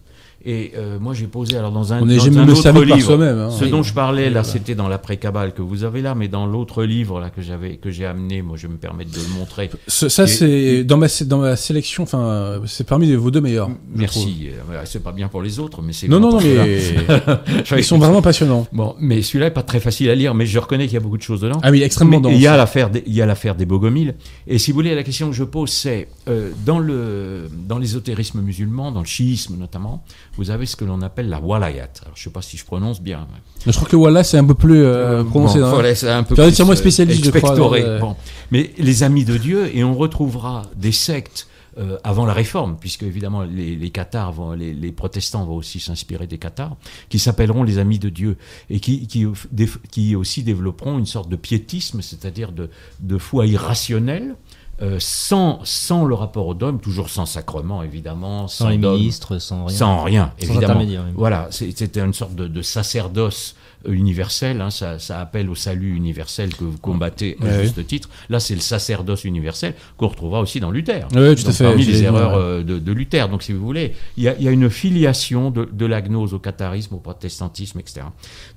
Speaker 3: Et euh, moi, j'ai posé alors dans un,
Speaker 1: On
Speaker 3: dans
Speaker 1: jamais
Speaker 3: un
Speaker 1: le
Speaker 3: autre livre,
Speaker 1: hein.
Speaker 3: ce dont je parlais là, c'était dans l'après-cabale que vous avez là, mais dans l'autre livre là que j'avais que j'ai amené, moi je vais me permettre de le montrer.
Speaker 1: Ce- Ça, c'est dans ma, dans ma sélection, enfin, c'est parmi vos deux meilleurs.
Speaker 3: Merci. Euh, C'est pas bien pour les autres, mais c'est
Speaker 1: Non, non, non, mais ils sont vraiment passionnants.
Speaker 3: Bon, mais celui-là est pas très facile à lire, mais je reconnais qu'il y a beaucoup de choses dedans.
Speaker 1: Ah oui, extrêmement dense.
Speaker 3: Il y a l'affaire des, il y a l'affaire des Bogomil. Et si vous voulez, la question que je pose, c'est euh, dans le dans l'ésotérisme musulman, dans le chiisme notamment, vous avez ce que l'on appelle la walayat. Alors, je sais pas si je prononce bien.
Speaker 1: Je trouve que voilà, c'est un peu plus euh, prononcé.
Speaker 3: Bon,
Speaker 1: hein.
Speaker 3: c'est un peu plus,
Speaker 1: moi,
Speaker 3: euh,
Speaker 1: spécialiste, je crois,
Speaker 3: Bon. Mais les amis de Dieu, et on retrouvera des sectes euh, avant la réforme, puisque évidemment les, les cathares vont, les, les protestants vont aussi s'inspirer des cathares, qui s'appelleront les amis de Dieu, et qui, qui aussi développeront une sorte de piétisme, c'est-à-dire de, de foi irrationnelle. Euh, sans, sans le rapport au dogme, toujours sans sacrement évidemment,
Speaker 2: Sans les
Speaker 3: dogme,
Speaker 2: ministres, sans rien.
Speaker 3: sans rien,
Speaker 2: Sans
Speaker 3: évidemment.
Speaker 2: intermédiaire, oui.
Speaker 3: Voilà, c'était une sorte de, de sacerdoce euh, universel, hein, ça, ça appelle au salut universel que vous combattez à juste titre. Là, c'est le sacerdoce universel qu'on retrouvera aussi dans Luther.
Speaker 1: Ouais, tout à fait,
Speaker 3: Parmi les erreurs euh, de, de Luther. Donc, si vous voulez, il y a, il y a une filiation de, de la gnose au catharisme, au protestantisme, etc.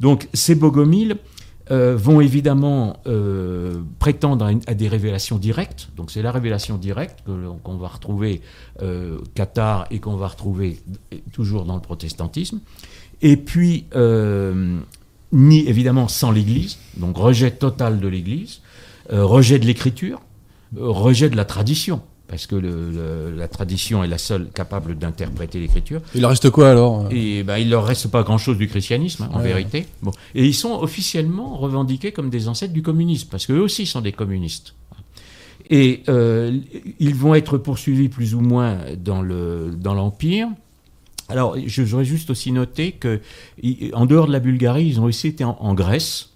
Speaker 3: Donc, ces bogomiles euh, vont évidemment euh, prétendre à, des révélations directes. Donc, c'est la révélation directe qu'on va retrouver euh, cathare et qu'on va retrouver euh, toujours dans le protestantisme. Et puis, ni évidemment sans l'Église, donc rejet total de l'Église, rejet de l'écriture, rejet de la tradition, parce que le- le- la tradition est la seule capable d'interpréter l'écriture.
Speaker 1: Il en reste quoi alors
Speaker 3: Et ben, il leur reste pas grand-chose du christianisme, hein, en
Speaker 1: Ouais.
Speaker 3: vérité. Bon. Et ils sont officiellement revendiqués comme des ancêtres du communisme, parce qu'eux aussi sont des communistes. Et euh, ils vont être poursuivis plus ou moins dans le dans l'empire. Alors, je voudrais juste aussi noter que, en dehors de la Bulgarie, ils ont aussi été en, en Grèce.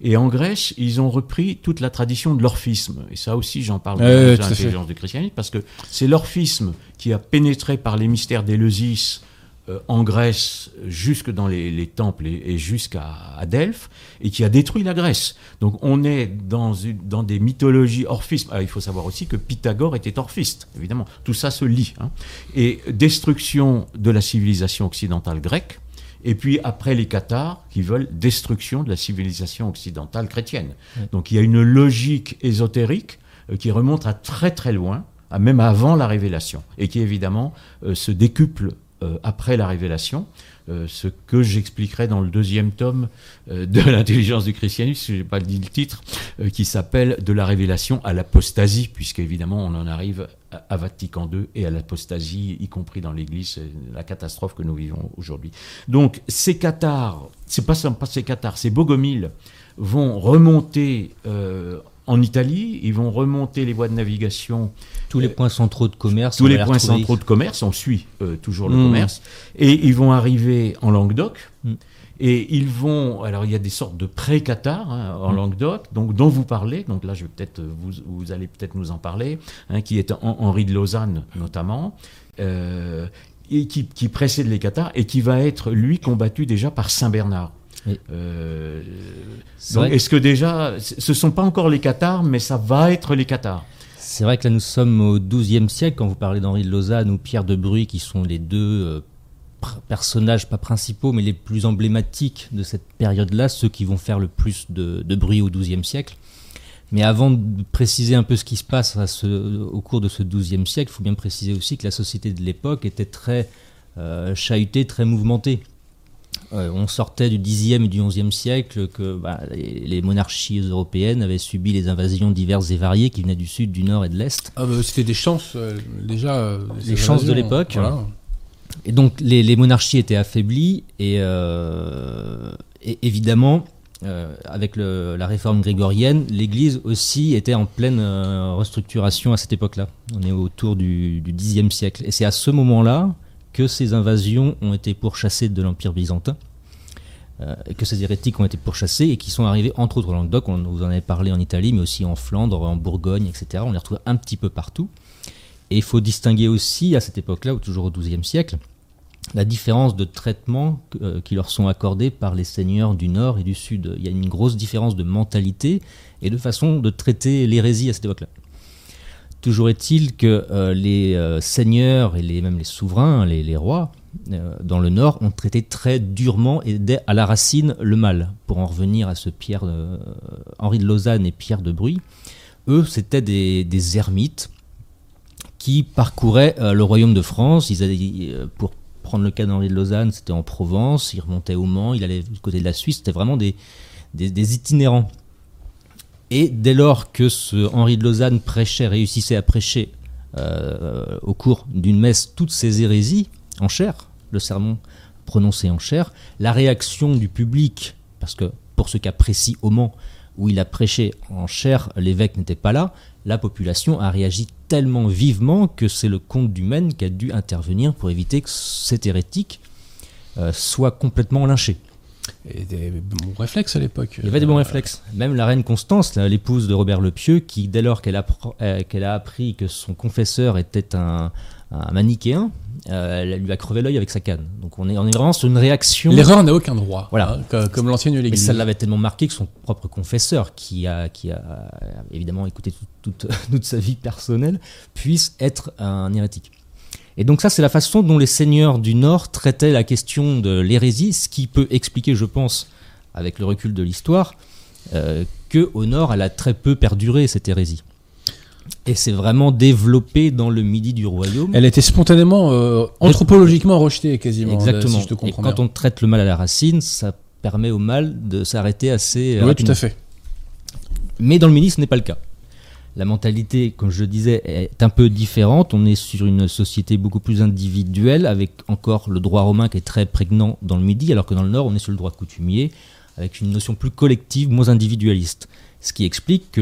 Speaker 3: Et en Grèce, ils ont repris toute la tradition de l'orphisme. Et ça aussi, j'en parle dans
Speaker 1: à fait.
Speaker 3: intelligences du christianisme, parce que c'est l'orphisme qui a pénétré par les mystères d'Éleusis euh, en Grèce jusque dans les, les temples et, et jusqu'à Delphes, et qui a détruit la Grèce. Donc on est dans, une- dans des mythologies orphisme. Ah, il faut savoir aussi que Pythagore était orphiste, évidemment. Tout ça se lie. hein. Et destruction de la civilisation occidentale grecque, et puis après les Cathares qui veulent destruction de la civilisation occidentale chrétienne. Donc il y a une logique ésotérique euh, qui remonte à très très loin, à même avant la révélation, et qui évidemment euh, se décuple euh, après la révélation, euh, ce que j'expliquerai dans le deuxième tome euh, de l'intelligence du christianisme, je n'ai pas dit le titre, euh, qui s'appelle De la révélation à l'apostasie, puisque évidemment on en arrive à, Vatican II et à l'apostasie, y compris dans l'Église, la catastrophe que nous vivons aujourd'hui. Donc ces cathares, c'est pas, pas ces cathares, ces bogomiles vont remonter en Italie, ils vont remonter les voies de navigation
Speaker 2: Tous les points centraux de commerce.
Speaker 3: tous les points centraux de commerce, on suit euh, toujours le
Speaker 1: Mm.
Speaker 3: commerce, et ils vont arriver en Languedoc.
Speaker 2: Mm.
Speaker 3: Et ils vont, alors il y a des sortes de pré-cathares hein, en
Speaker 2: Mm.
Speaker 3: Languedoc, donc dont vous parlez. Donc là, je vais peut-être euh, vous, vous allez peut-être nous en parler, hein, qui est Hen- Henri de Lausanne notamment, euh, et qui, qui précède les cathares et qui va être lui combattu déjà par Saint Bernard.
Speaker 2: Oui.
Speaker 3: Euh, donc, est-ce que déjà, ce sont pas encore les cathares, mais ça va être les cathares?
Speaker 2: c'est vrai que là nous sommes au XIIe siècle quand vous parlez d'Henri de Lausanne ou Pierre de Bruy qui sont les deux euh, personnages pas principaux mais les plus emblématiques de cette période-là, ceux qui vont faire le plus de, de bruit au XIIe siècle. Mais avant de préciser un peu ce qui se passe à ce- au cours de ce XIIe siècle, il faut bien préciser aussi que la société de l'époque était très euh, chahutée, très mouvementée. Euh, on sortait du Xe et du XIe siècle que bah, les, les monarchies européennes avaient subi les invasions diverses et variées qui venaient du sud, du nord et de l'est.
Speaker 1: Ah, bah, C'était des chances euh, déjà. euh,
Speaker 2: Les
Speaker 1: ces
Speaker 2: chances de l'époque.
Speaker 1: voilà.
Speaker 2: Et donc les, les monarchies étaient affaiblies et, et évidemment, avec le- la réforme grégorienne, l'Église aussi était en pleine restructuration à cette époque-là. On est autour du, du Xe siècle. Et c'est à ce moment-là que ces invasions ont été pourchassées de l'Empire byzantin, euh, que ces hérétiques ont été pourchassés et qui sont arrivés entre autres au Languedoc, on vous en avait parlé en Italie, mais aussi en Flandre, en Bourgogne, etc. On les retrouve un petit peu partout. Et il faut distinguer aussi, à cette époque-là, ou toujours au XIIe siècle, la différence de traitement euh, qui leur sont accordés par les seigneurs du Nord et du Sud. Il y a une grosse différence de mentalité et de façon de traiter l'hérésie à cette époque-là. Toujours est-il que euh, les euh, seigneurs et les, même les souverains, les, rois, dans le Nord, ont traité très durement et à la racine le mal. Pour en revenir à ce Pierre, Henri de Lausanne et Pierre de Bruy, eux, c'était des, ermites qui parcouraient le royaume de France. Ils avaient, pour prendre le cas d'Henri de Lausanne, c'était en Provence, il remontait au Mans, il allait du côté de la Suisse, c'était vraiment des, des, itinérants. Et dès lors que ce Henri de Lausanne prêchait, réussissait à prêcher euh, au cours d'une messe toutes ces hérésies en chair, le sermon prononcé en chair, la réaction du public, parce que pour ce cas précis au Mans, où il a prêché en chair, l'évêque n'était pas là, la population a réagi tellement vivement que c'est le comte du Maine qui a dû intervenir pour éviter que cet hérétique euh, soit complètement lynché.
Speaker 1: Et des bons réflexes à l'époque.
Speaker 2: Il y avait des bons euh, réflexes. Même la reine Constance, l'épouse de Robert le Pieux, qui dès lors qu'elle a, euh, a appris que son confesseur était un, un manichéen, euh, elle lui a crevé l'œil avec sa canne. Donc on est, on est vraiment sur une réaction.
Speaker 1: L'erreur n'a aucun droit. Voilà. Hein, comme l'ancienne l'Église.
Speaker 2: Mais ça l'avait tellement marqué que son propre confesseur, qui a, qui a évidemment écouté toute, toute sa vie personnelle, puisse être un hérétique. Et donc ça, c'est la façon dont les seigneurs du Nord traitaient la question de l'hérésie, ce qui peut expliquer, je pense, avec le recul de l'histoire, euh, que au Nord, elle a très peu perduré cette hérésie. Et c'est vraiment développé dans le midi du royaume.
Speaker 1: Elle était spontanément, euh, anthropologiquement rejetée quasiment.
Speaker 2: Exactement. Et quand on traite le mal à la racine, ça permet au mal de s'arrêter assez.
Speaker 1: Oui, tout à fait.
Speaker 2: Mais dans le midi, ce n'est pas le cas. La mentalité, comme je le disais, est un peu différente. On est sur une société beaucoup plus individuelle, avec encore le droit romain qui est très prégnant dans le midi, alors que dans le nord, on est sur le droit coutumier, avec une notion plus collective, moins individualiste. Ce qui explique que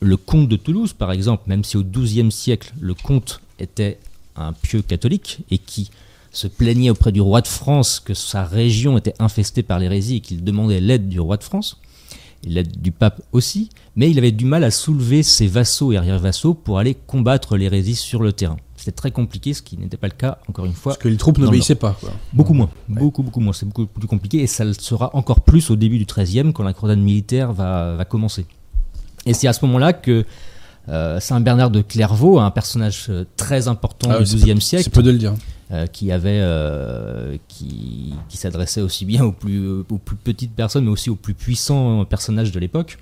Speaker 2: le comte de Toulouse, par exemple, même si au XIIe siècle, le comte était un pieux catholique et qui se plaignait auprès du roi de France que sa région était infestée par l'hérésie et qu'il demandait l'aide du roi de France, du pape aussi, mais il avait du mal à soulever ses vassaux et arrière-vassaux pour aller combattre l'hérésie sur le terrain. C'était très compliqué, ce qui n'était pas le cas, encore une fois.
Speaker 1: Parce que les troupes n'obéissaient pas.
Speaker 2: Beaucoup moins, beaucoup, beaucoup moins. C'est beaucoup plus compliqué et ça le sera encore plus au début du XIIIe quand la croisade militaire va commencer. Et c'est à ce moment-là que euh, Saint Bernard de Clairvaux, un personnage euh, très important ah du XIIe siècle,
Speaker 1: c'est peu de le dire,
Speaker 2: euh, qui avait, qui, qui s'adressait aussi bien aux plus, petites personnes, mais aussi aux plus puissants personnages de l'époque.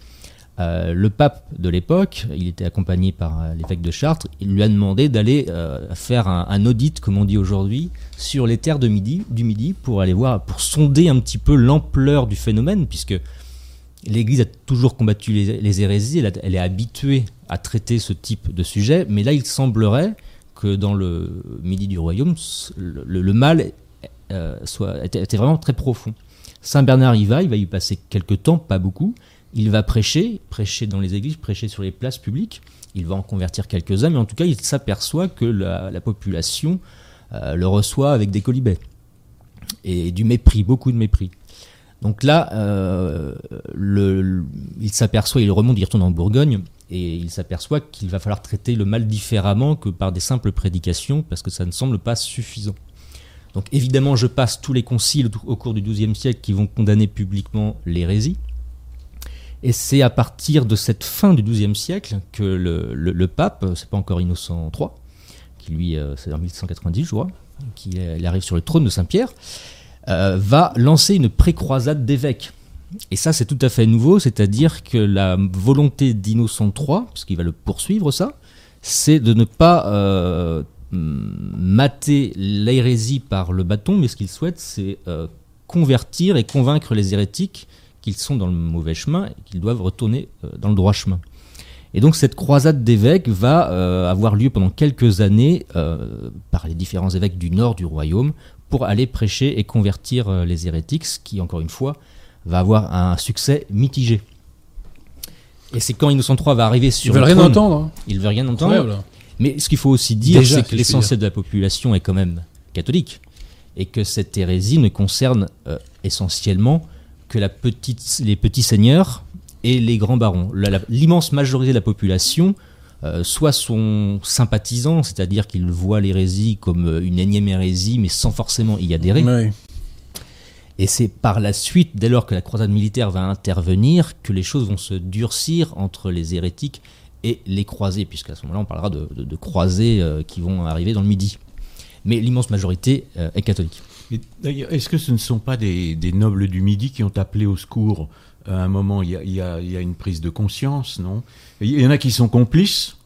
Speaker 2: le pape de l'époque, il était accompagné par l'évêque de Chartres, il lui a demandé d'aller faire un, un, audit, comme on dit aujourd'hui, sur les terres de midi, du Midi, pour aller voir, pour sonder un petit peu l'ampleur du phénomène, puisque L'Église a toujours combattu les, hérésies, elle, est habituée à traiter ce type de sujet, mais là il semblerait dans le Midi du Royaume, le, mal euh, soit, était, vraiment très profond. Saint Bernard y va, il va y passer quelques temps, pas beaucoup. Il va prêcher, prêcher dans les églises, prêcher sur les places publiques. Il va en convertir quelques-uns, mais en tout cas, il s'aperçoit que la, population euh, le reçoit avec des colibets et du mépris, beaucoup de mépris. Donc là, euh, il s'aperçoit, il remonte, il retourne en Bourgogne, et il s'aperçoit qu'il va falloir traiter le mal différemment que par des simples prédications, parce que ça ne semble pas suffisant. Donc évidemment, je passe tous les conciles au cours du XIIe siècle qui vont condamner publiquement l'hérésie. Et c'est à partir de cette fin du XIIe siècle que le, pape, c'est pas encore Innocent III, qui lui, euh, c'est en 1190, je crois, qu'il arrive sur le trône de Saint-Pierre, euh, va lancer une pré-croisade d'évêques. Et ça, c'est tout à fait nouveau, c'est-à-dire que la volonté d'Innocent III, parce qu'il va le poursuivre, ça, c'est de ne pas euh, mater l'hérésie par le bâton, mais ce qu'il souhaite, c'est euh, convertir et convaincre les hérétiques qu'ils sont dans le mauvais chemin et qu'ils doivent retourner dans le droit chemin. Et donc cette croisade d'évêques va avoir lieu pendant quelques années par les différents évêques du nord du royaume pour aller prêcher et convertir euh, les hérétiques, ce qui, encore une fois, va avoir un succès mitigé. Et c'est quand Innocent III va arriver sur
Speaker 1: il
Speaker 2: veut
Speaker 1: rien entendre. Hein.
Speaker 2: Il veut rien entendre. Mais ce qu'il faut aussi dire, c'est que l'essentiel de la population est quand même catholique. Et que cette hérésie ne concerne euh, essentiellement que la petite, les petits seigneurs et les grands barons. L'immense majorité de la population soit sont sympathisants, c'est-à-dire qu'ils voient l'hérésie comme une énième hérésie, mais sans forcément y adhérer. Et c'est par la suite, dès lors que la croisade militaire va intervenir, que les choses vont se durcir entre les hérétiques et les croisés, puisqu'à ce moment-là, on parlera de, croisés euh, qui vont arriver dans le Midi. Mais l'immense majorité euh, est catholique.
Speaker 3: Est-ce que ce ne sont pas des, nobles du Midi qui ont appelé au secours à un moment? Il y, a, une prise de conscience, non? Il y en a qui sont complices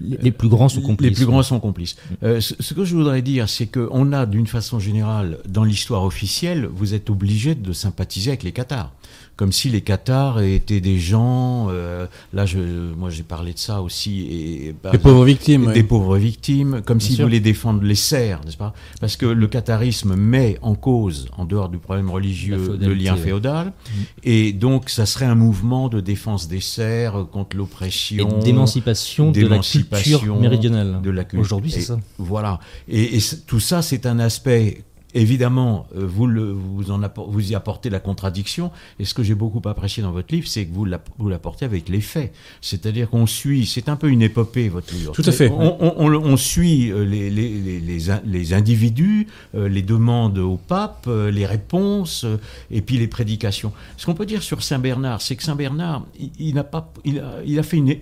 Speaker 2: les, plus grands sont complices.
Speaker 3: Les plus grands sont complices. Euh, ce, que je voudrais dire, c'est qu'on a, d'une façon générale, dans l'histoire officielle, vous êtes obligé de sympathiser avec les Qatars comme si les Qatars étaient des gens. Euh, là, je, moi, j'ai parlé de ça aussi. Et,
Speaker 1: des pauvres victimes.
Speaker 3: Des pauvres victimes, comme s'ils voulaient défendre les serfs, n'est-ce pas? Parce que le qatarisme met en cause, en dehors du problème religieux, le lien féodal. Mm. Et donc, ça serait un mouvement de défense des serfs contre l'oppression.
Speaker 2: Et d'émancipation de la culture méridionale. De la Aujourd'hui, c'est ça.
Speaker 3: Voilà. et tout ça, c'est un aspect Évidemment, euh, vous, le, vous, en vous y apportez la contradiction. Et ce que j'ai beaucoup apprécié dans votre livre, c'est que vous l'apportez avec les faits. C'est-à-dire qu'on suit, c'est un peu une épopée, votre livre.
Speaker 1: Tout à fait.
Speaker 3: On, suit euh, les, les, les, individus, euh, les demandes au pape, les réponses, et puis les prédications. Ce qu'on peut dire sur Saint-Bernard, c'est que Saint-Bernard, il, n'a pas, il a, il a, fait une.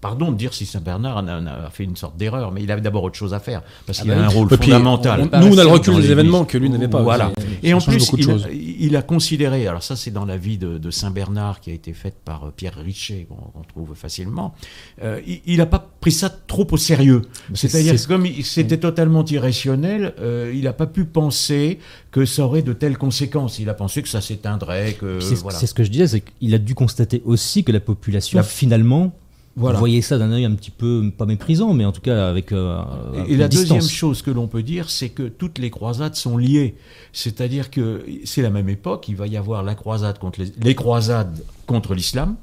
Speaker 3: Pardon de dire si Saint-Bernard a, fait une sorte d'erreur, mais il avait d'abord autre chose à faire, parce ah qu'il a bah un rôle fondamental.
Speaker 1: nous, on a le recul des événements que lui n'avait pas.
Speaker 3: Voilà. Et en plus, il a, considéré, alors ça c'est dans la vie de, Saint-Bernard qui a été faite par euh, Pierre Richer, qu'on trouve facilement, euh, il n'a pas pris ça trop au sérieux. C'est-à-dire que comme c'était totalement irrationnel, euh, il n'a pas pu penser que ça aurait de telles conséquences. Il a pensé que ça s'éteindrait.
Speaker 2: C'est voilà. ce que je disais, c'est qu'il a dû constater aussi que la population, finalement, voilà. Vous voyez ça d'un œil un petit peu, pas méprisant, mais en tout cas avec. Euh,
Speaker 3: et la deuxième chose que l'on peut dire, c'est que toutes les croisades sont liées. C'est-à-dire que c'est la même époque, il va y avoir la croisade contre les, croisades contre l'islam.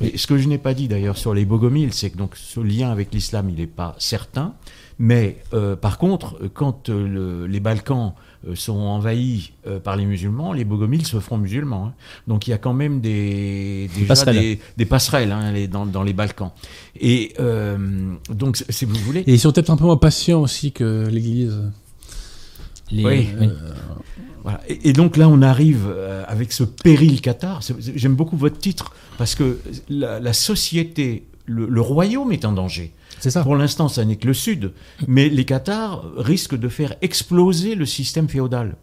Speaker 3: Et ce que je n'ai pas dit d'ailleurs sur les Bogomiles, c'est que donc ce lien avec l'islam, il n'est pas certain. Mais euh, par contre, quand euh, les Balkans sont envahis euh, par les musulmans, les bogomiles se feront musulmans. Hein. Donc il y a quand même des, passerelles, des, passerelles hein, dans, les Balkans. Et euh, donc, si vous voulez.
Speaker 1: Et ils sont peut-être un peu moins patients aussi que l'Église.
Speaker 3: Oui. Et, donc là, on arrive avec ce péril cathare. J'aime beaucoup votre titre parce que la, société, le royaume est en danger. Ça. Pour l'instant, ça n'est que le Sud. Mais les Qatars risquent de faire exploser le système féodal.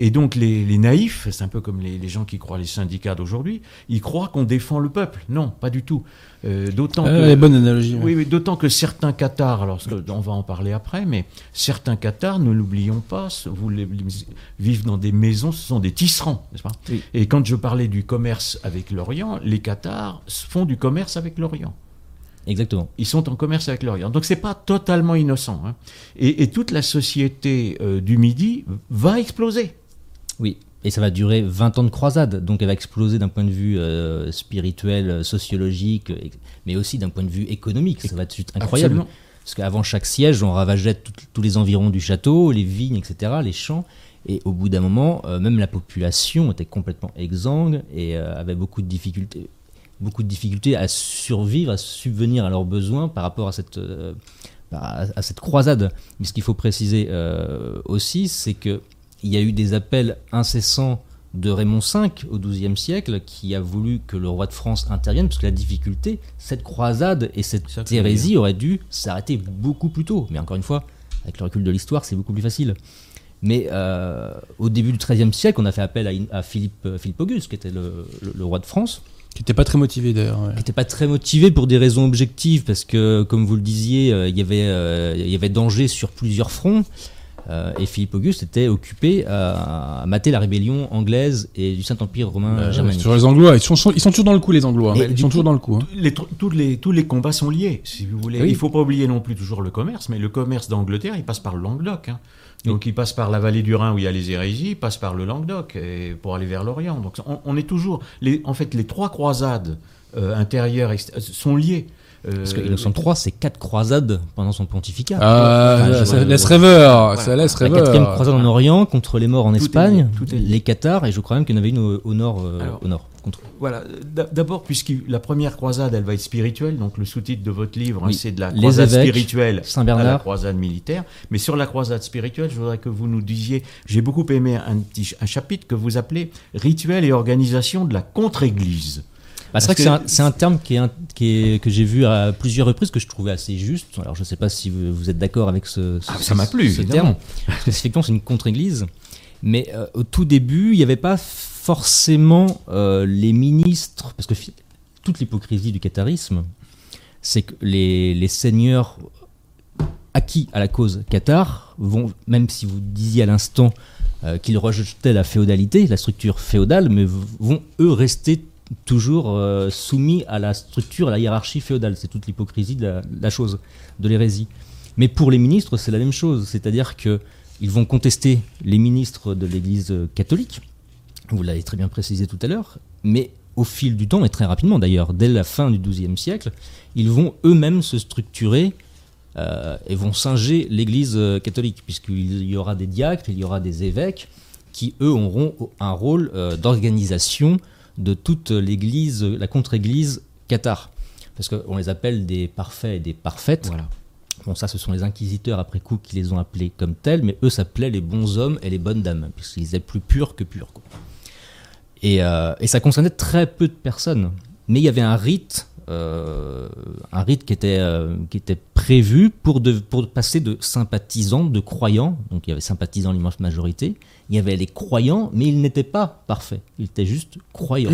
Speaker 3: Et donc les, naïfs, c'est un peu comme les, gens qui croient les syndicats d'aujourd'hui, ils croient qu'on défend le peuple. Non, pas du tout.
Speaker 1: Euh, d'autant ah, que, bonne analogie.
Speaker 3: Oui, d'autant que certains Qatars, alors on va en parler après, mais certains Qatars, ne l'oublions pas, vous vivent dans des maisons, ce sont des tisserands, n'est-ce pas? Et quand je parlais du commerce avec l'Orient, les Qatars font du commerce avec l'Orient.
Speaker 2: Exactement.
Speaker 3: Ils sont en commerce avec l'Orient. Donc c'est pas totalement innocent. Hein. Et, toute la société euh, du Midi va exploser.
Speaker 2: Oui. Et ça va durer 20 ans de croisade, donc elle va exploser d'un point de vue euh, spirituel, sociologique, mais aussi d'un point de vue économique. Ça va être incroyable. Absolument. Parce qu'avant chaque siège, on ravageait tous les environs du château, les vignes, etc., les champs. Et au bout d'un moment, euh, même la population était complètement exsangue et avait beaucoup de difficultés beaucoup de difficultés à survivre, à subvenir à leurs besoins par rapport à cette, euh, à, cette croisade. Mais ce qu'il faut préciser euh, aussi, c'est qu'il y a eu des appels incessants de Raymond V au XIIe siècle qui a voulu que le roi de France intervienne, parce que la difficulté, cette croisade et cette hérésie auraient dû s'arrêter beaucoup plus tôt. Mais encore une fois, avec le recul de l'histoire, c'est beaucoup plus facile. Mais euh, au début du XIIIe siècle, on a fait appel à, Philippe, Philippe Auguste, qui était le roi de France,
Speaker 1: qui n'était pas très motivé d'ailleurs.
Speaker 2: Qui n'était pas très motivé pour des raisons objectives, parce que, comme vous le disiez, euh, il y avait, euh, il y avait danger sur plusieurs fronts. Euh, et Philippe Auguste était occupé à, mater la rébellion anglaise et du Saint-Empire romain bah, germanique.
Speaker 1: Sur les Anglois, ils sont, ils sont toujours dans le coup, les Anglois. ils sont toujours dans le coup. Hein.
Speaker 3: Les, tous, les, tous les combats sont liés, si vous voulez. Il ne faut pas oublier non plus toujours le commerce, mais le commerce d'Angleterre, il passe par le Languedoc. Hein. Donc il passe par la vallée du Rhin où il y a les hérésies, il passe par le Languedoc et pour aller vers l'Orient. Donc on, est toujours, en fait, les trois croisades euh, intérieures sont liées.
Speaker 2: Parce que Innocent III, c'est quatre croisades pendant son pontificat.
Speaker 1: Ah,
Speaker 2: Enfin,
Speaker 1: ça laisse rêveur, ça laisse
Speaker 2: La quatrième croisade en Orient contre les morts en
Speaker 3: Tout
Speaker 2: Espagne,
Speaker 3: est
Speaker 2: les Cathares, et je crois même qu'il y en avait une au, au nord. euh,
Speaker 3: Alors,
Speaker 2: au nord contre...
Speaker 3: Voilà, d'a- d'abord, puisque la première croisade, elle va être spirituelle, donc le sous-titre de votre livre, hein, c'est de la
Speaker 2: Les
Speaker 3: croisade
Speaker 2: évêques,
Speaker 3: spirituelle
Speaker 2: Saint
Speaker 3: à la croisade militaire. Mais sur la croisade spirituelle, je voudrais que vous nous disiez, j'ai beaucoup aimé un, petit, un chapitre que vous appelez Rituel et organisation de la contre-église.
Speaker 2: Bah, c'est vrai que c'est un, terme qui est, un- qui est- que j'ai vu à plusieurs reprises, que je trouvais assez juste. Alors je ne sais pas si vous, vous êtes d'accord avec ce, ce-
Speaker 3: Ah, ça m'a plu,
Speaker 2: ce
Speaker 3: évidemment.
Speaker 2: terme. Parce que effectivement c'est une contre-église. Mais euh, au tout début, il n'y avait pas forcément euh, les ministres, parce que toute l'hypocrisie du catharisme, c'est que les, les seigneurs acquis à la cause cathare vont, même si vous disiez à l'instant euh, qu'ils rejetaient la féodalité, la structure féodale, mais vont eux rester toujours euh, soumis à la structure, à la hiérarchie féodale. C'est toute l'hypocrisie de la, chose, de l'hérésie. Mais pour les ministres, c'est la même chose, c'est-à-dire que ils vont contester les ministres de l'Église catholique. Vous l'avez très bien précisé tout à l'heure, mais au fil du temps et très rapidement d'ailleurs, dès la fin du XIIe siècle, ils vont eux-mêmes se structurer euh, et vont singer l'Église euh, catholique, puisqu'il y aura des diacres, il y aura des évêques qui, eux, auront un rôle d'organisation de toute l'Église, la contre-Église cathare. Parce qu'on les appelle des parfaits et des parfaites.
Speaker 3: Voilà.
Speaker 2: Bon, ça, ce sont les inquisiteurs après coup qui les ont appelés comme tels, mais eux s'appelaient les bons hommes et les bonnes dames, puisqu'ils étaient plus purs que purs. quoi. Et, euh, et ça concernait très peu de personnes. Mais il y avait un rite, euh, un rite qui était, euh, qui était prévu pour, de, pour passer de sympathisants, de croyants, donc il y avait sympathisants l'immense majorité, il y avait les croyants, mais ils n'étaient pas parfaits, ils étaient juste croyants.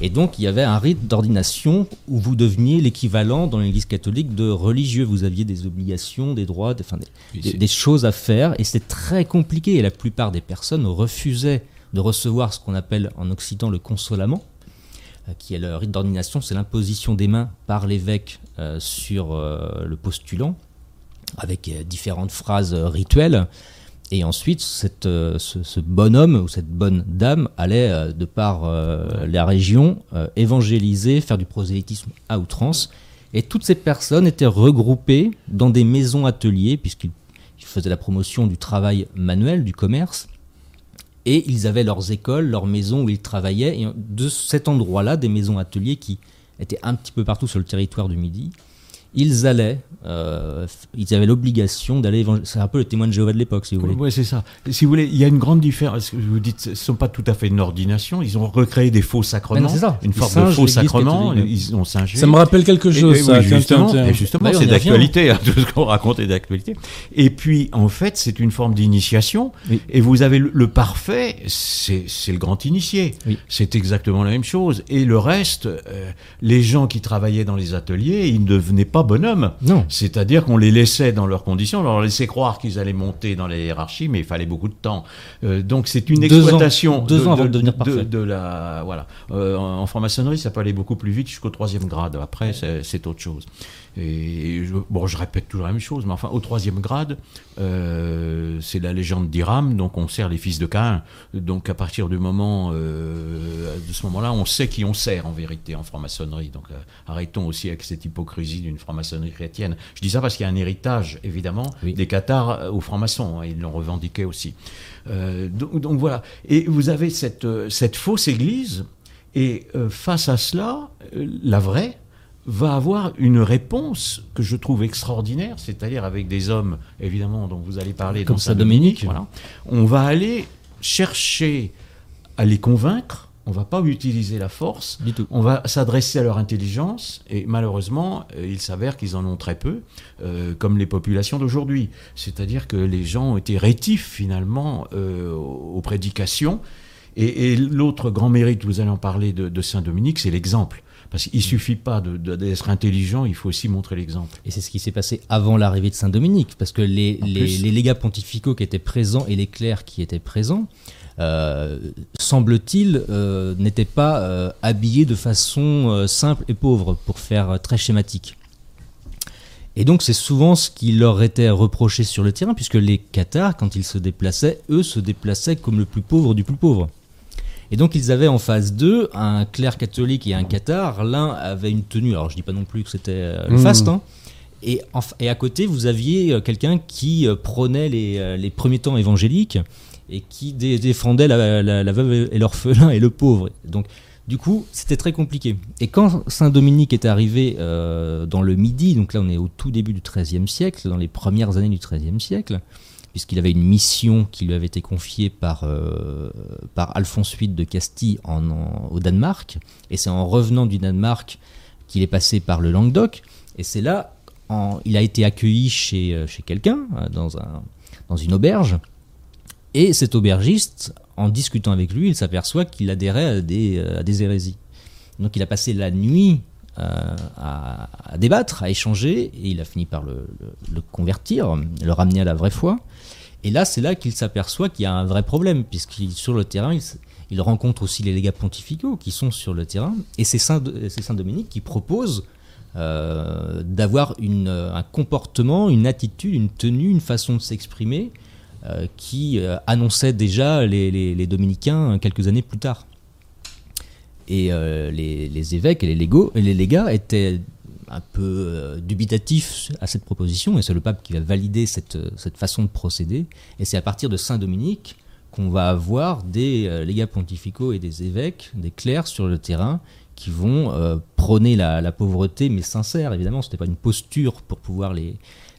Speaker 2: Et donc, il y avait un rite d'ordination où vous deveniez l'équivalent dans l'Église catholique de religieux. Vous aviez des obligations, des droits, des, enfin, des- des, choses à faire. Et c'était très compliqué. Et la plupart des personnes refusaient de recevoir ce qu'on appelle en Occident le consolament, qui est le rite d'ordination. C'est l'imposition des mains par l'évêque euh, sur euh, le postulant, avec euh, différentes phrases euh, rituelles. Et ensuite, euh, ce, ce bonhomme ou cette bonne dame allait, euh, de par euh, la région, euh, évangéliser, faire du prosélytisme à outrance. Et toutes ces personnes étaient regroupées dans des maisons-ateliers, puisqu'ils ils faisaient la promotion du travail manuel, du commerce. Et ils avaient leurs écoles, leurs maisons où ils travaillaient. Et de cet endroit-là, des maisons-ateliers qui étaient un petit peu partout sur le territoire du Midi, ils allaient, euh, ils avaient l'obligation d'aller évangéliser. C'est un peu le témoin de Jéhovah de l'époque, si vous voulez.
Speaker 3: Oui, c'est ça. Si vous voulez, il y a une grande différence. Vous dites, ce ne sont pas tout à fait une ordination. Ils ont recréé des faux sacrements.
Speaker 2: Ben ça.
Speaker 3: Une forme de faux sacrement. Ils ont singé.
Speaker 1: Ça me rappelle quelque chose,
Speaker 3: et
Speaker 1: ça.
Speaker 3: oui, justement, et c'est d'actualité, hein, tout ce qu'on raconte est d'actualité. Et puis, en fait, c'est une forme d'initiation.
Speaker 2: Oui.
Speaker 3: Et vous avez le, le parfait, c'est c'est le grand initié.
Speaker 2: Oui.
Speaker 3: C'est exactement la même chose. Et le reste, euh, les gens qui travaillaient dans les ateliers, ils ne devenaient pas bonhommes.
Speaker 2: Non.
Speaker 3: C'est-à-dire qu'on les laissait dans leurs conditions, on leur laissait croire qu'ils allaient monter dans la hiérarchie, mais il fallait beaucoup de temps. Euh, donc c'est une
Speaker 2: Deux ans.
Speaker 3: exploitation
Speaker 2: Deux ans avant de devenir parfait.
Speaker 3: de la voilà. Euh, en, en franc-maçonnerie, ça peut aller beaucoup plus vite jusqu'au troisième grade. Après, c'est autre chose. Et je, bon, je répète toujours la même chose, mais enfin, au troisième grade, euh, c'est la légende d'Iram, donc on sert les fils de Caïn. Donc à partir du moment, euh, de ce moment-là, on sait qui on sert en vérité en franc-maçonnerie. Donc euh, arrêtons aussi avec cette hypocrisie d'une franc-maçonnerie chrétienne. Je dis ça parce qu'il y a un héritage, évidemment,
Speaker 2: Oui.
Speaker 3: des cathares euh, aux francs-maçons. hein, ils l'ont revendiqué aussi. Euh, donc, donc voilà. Et vous avez cette, cette fausse église, et euh, face à cela, la vraie va avoir une réponse que je trouve extraordinaire, c'est-à-dire avec des hommes, évidemment, dont vous allez parler
Speaker 2: Comme Saint-Dominique.
Speaker 3: Saint-Dominique. Voilà. On va aller chercher à les convaincre. On va pas utiliser la force.
Speaker 2: Du tout.
Speaker 3: On va s'adresser à leur intelligence et malheureusement, euh, il s'avère qu'ils en ont très peu, euh, comme les populations d'aujourd'hui. C'est-à-dire que les gens ont été rétifs finalement euh, aux prédications. Et, et l'autre grand mérite, vous allez en parler de, de Saint-Dominique, c'est l'exemple. Parce qu'il suffit pas d'être intelligent, il faut aussi montrer l'exemple.
Speaker 2: Et c'est ce qui s'est passé avant l'arrivée de Saint-Dominique, parce que les, légats pontificaux qui étaient présents et les clercs qui étaient présents, euh, semble-t-il, euh, n'étaient pas euh, habillés de façon simple et pauvre, pour faire très schématique. Et donc c'est souvent ce qui leur était reproché sur le terrain, puisque les cathares, quand ils se déplaçaient, eux se déplaçaient comme le plus pauvre du plus pauvre. Et donc ils avaient en face d'eux un clerc catholique et un cathare. L'un avait une tenue, alors je dis pas non plus que c'était euh, le
Speaker 1: Mmh.
Speaker 2: faste, hein. et, en f- et à côté vous aviez euh, quelqu'un qui euh, prônait les, euh, les premiers temps évangéliques et qui dé- défendait la, la- la veuve et l'orphelin et le pauvre. Donc du coup c'était très compliqué. Et quand Saint Dominique est arrivé euh, dans le Midi, donc là on est au tout début du XIIIe siècle, dans les premières années du XIIIe siècle, puisqu'il avait une mission qui lui avait été confiée par, euh, par Alphonse VIII de Castille au Danemark. Et c'est en revenant du Danemark qu'il est passé par le Languedoc. Et c'est là, en- il a été accueilli chez, euh, chez quelqu'un, euh, dans, un, dans une auberge. Et cet aubergiste, en discutant avec lui, il s'aperçoit qu'il adhérait à des, à des hérésies. Donc il a passé la nuit à, débattre, à échanger, et il a fini par le convertir, le ramener à la vraie foi. Et là, c'est là qu'il s'aperçoit qu'il y a un vrai problème, puisqu'il sur le terrain, il, rencontre aussi les légats pontificaux qui sont sur le terrain, et c'est Saint, Saint Dominique qui propose euh, d'avoir euh, un comportement, une attitude, une tenue, une façon de s'exprimer euh, qui annonçait déjà les, dominicains quelques années plus tard. Et les, les évêques et les, légaux, les légats étaient un peu euh, dubitatifs à cette proposition, et c'est le pape qui va valider cette, euh, cette façon de procéder. Et c'est à partir de Saint-Dominique qu'on va avoir des euh, légats pontificaux et des évêques, des clercs sur le terrain, qui vont prôner la, pauvreté, mais sincère, évidemment, ce n'était pas une posture pour pouvoir les,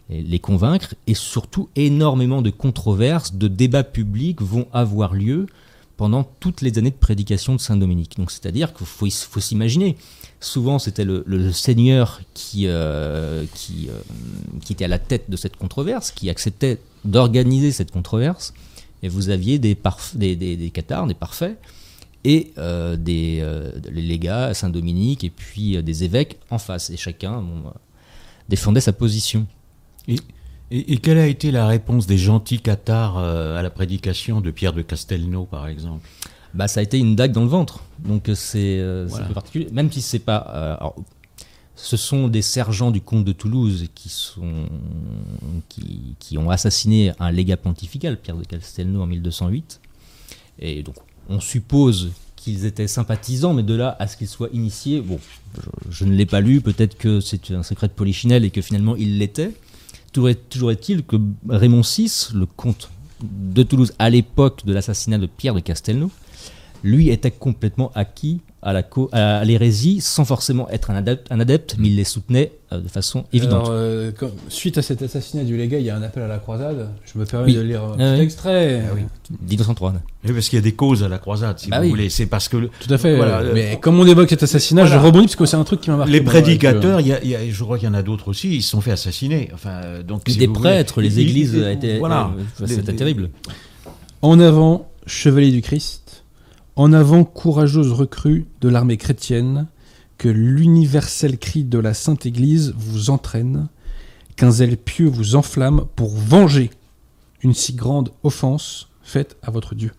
Speaker 2: les, convaincre, et surtout énormément de controverses, de débats publics vont avoir lieu pendant toutes les années de prédication de Saint-Dominique. Donc c'est-à-dire qu'il faut, faut s'imaginer, souvent c'était le, Seigneur qui, euh, euh, qui était à la tête de cette controverse, qui acceptait d'organiser cette controverse, et vous aviez des, des, des, cathares, des parfaits, et euh, des les légats, Saint-Dominique, et puis des évêques en face, et chacun défendait sa position.
Speaker 3: Et, et- quelle a été la réponse des gentils cathares à la prédication de Pierre de Castelnau, par exemple?
Speaker 2: Bah, ça a été une dague dans le ventre. Donc euh, c'est euh,
Speaker 3: Voilà.
Speaker 2: un peu particulier. Même si c'est pas. euh, alors, ce sont des sergents du comte de Toulouse qui, sont, qui, qui ont assassiné un légat pontifical, Pierre de Castelnau, en 1208. Et donc, on suppose qu'ils étaient sympathisants, mais de là à ce qu'ils soient initiés, bon, je, je ne l'ai pas lu, peut-être que c'est un secret de Polichinelle et que finalement il l'était. Toujours est- toujours est-il que Raymond VI, le comte de Toulouse à l'époque de l'assassinat de Pierre de Castelnau, lui était complètement acquis à la co- à l'hérésie sans forcément être un adepte, un adepte mais il les soutenait euh, de façon évidente.
Speaker 1: Alors, euh, comme- suite à cet assassinat du légat, il y a un appel à la croisade. Je me permets
Speaker 2: Oui.
Speaker 1: de lire un
Speaker 2: Ah
Speaker 1: petit
Speaker 2: oui.
Speaker 1: extrait.
Speaker 2: 1903.
Speaker 3: Oui, Parce qu'il y a des causes à la croisade, si
Speaker 2: Bah
Speaker 3: vous
Speaker 2: oui.
Speaker 3: voulez. C'est parce que le-
Speaker 1: Tout à fait.
Speaker 3: Voilà,
Speaker 1: euh,
Speaker 3: euh,
Speaker 1: mais comme on évoque cet assassinat,
Speaker 3: Voilà.
Speaker 1: je rebondis parce que c'est un truc qui m'a marqué.
Speaker 3: les prédicateurs, il y a- il y a- je crois qu'il y en a d'autres aussi, ils se sont fait assassiner. Enfin, donc, si
Speaker 2: des
Speaker 3: voulez-
Speaker 2: prêtres, les églises étaient,
Speaker 3: voilà.
Speaker 2: euh, c'était
Speaker 3: Les-
Speaker 2: terrible.
Speaker 1: En avant, chevalier du Christ. En avant, courageuse recrue de l'armée chrétienne. Que l'universel cri de la Sainte Église vous entraîne. Qu'un zèle pieux vous enflamme pour venger une si grande offense faite à votre Dieu.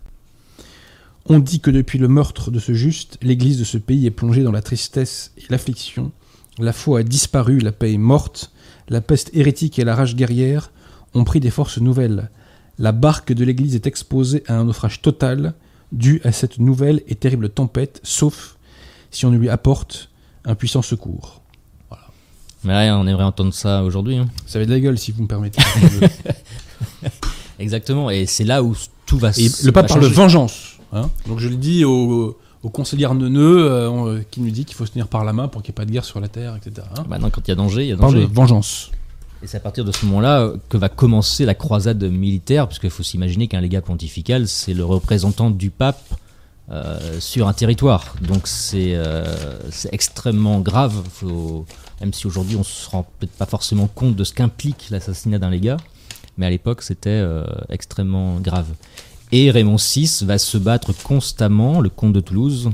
Speaker 1: On dit que depuis le meurtre de ce juste, l'Église de ce pays est plongée dans la tristesse et l'affliction. La foi a disparu, la paix est morte, la peste hérétique et la rage guerrière ont pris des forces nouvelles. La barque de l'Église est exposée à un naufrage total, dû à cette nouvelle et terrible tempête, sauf si on lui apporte un puissant secours.
Speaker 2: Mais ouais, on aimerait entendre ça aujourd'hui. hein.
Speaker 1: Ça avait de la gueule, si vous me permettez.
Speaker 2: Exactement. Et c'est là où tout va
Speaker 1: et le pape parle de vengeance. hein. Donc je le dis au, au conseillère Neuneu, euh, on- qui nous dit qu'il faut se tenir par la main pour qu'il n'y ait pas de guerre sur la terre, etc. hein.
Speaker 2: Maintenant, quand il y a danger, il y a
Speaker 1: On parle de
Speaker 2: danger.
Speaker 1: vengeance.
Speaker 2: Et c'est à partir de ce moment-là euh, que va commencer la croisade militaire, puisqu'il faut s'imaginer qu'un légat pontifical, c'est le représentant du pape euh, sur un territoire. Donc c'est euh, extrêmement grave, même si aujourd'hui on se rend peut-être pas forcément compte de ce qu'implique l'assassinat d'un légat, mais à l'époque c'était extrêmement grave. Et Raymond VI va se battre constamment, le comte de Toulouse,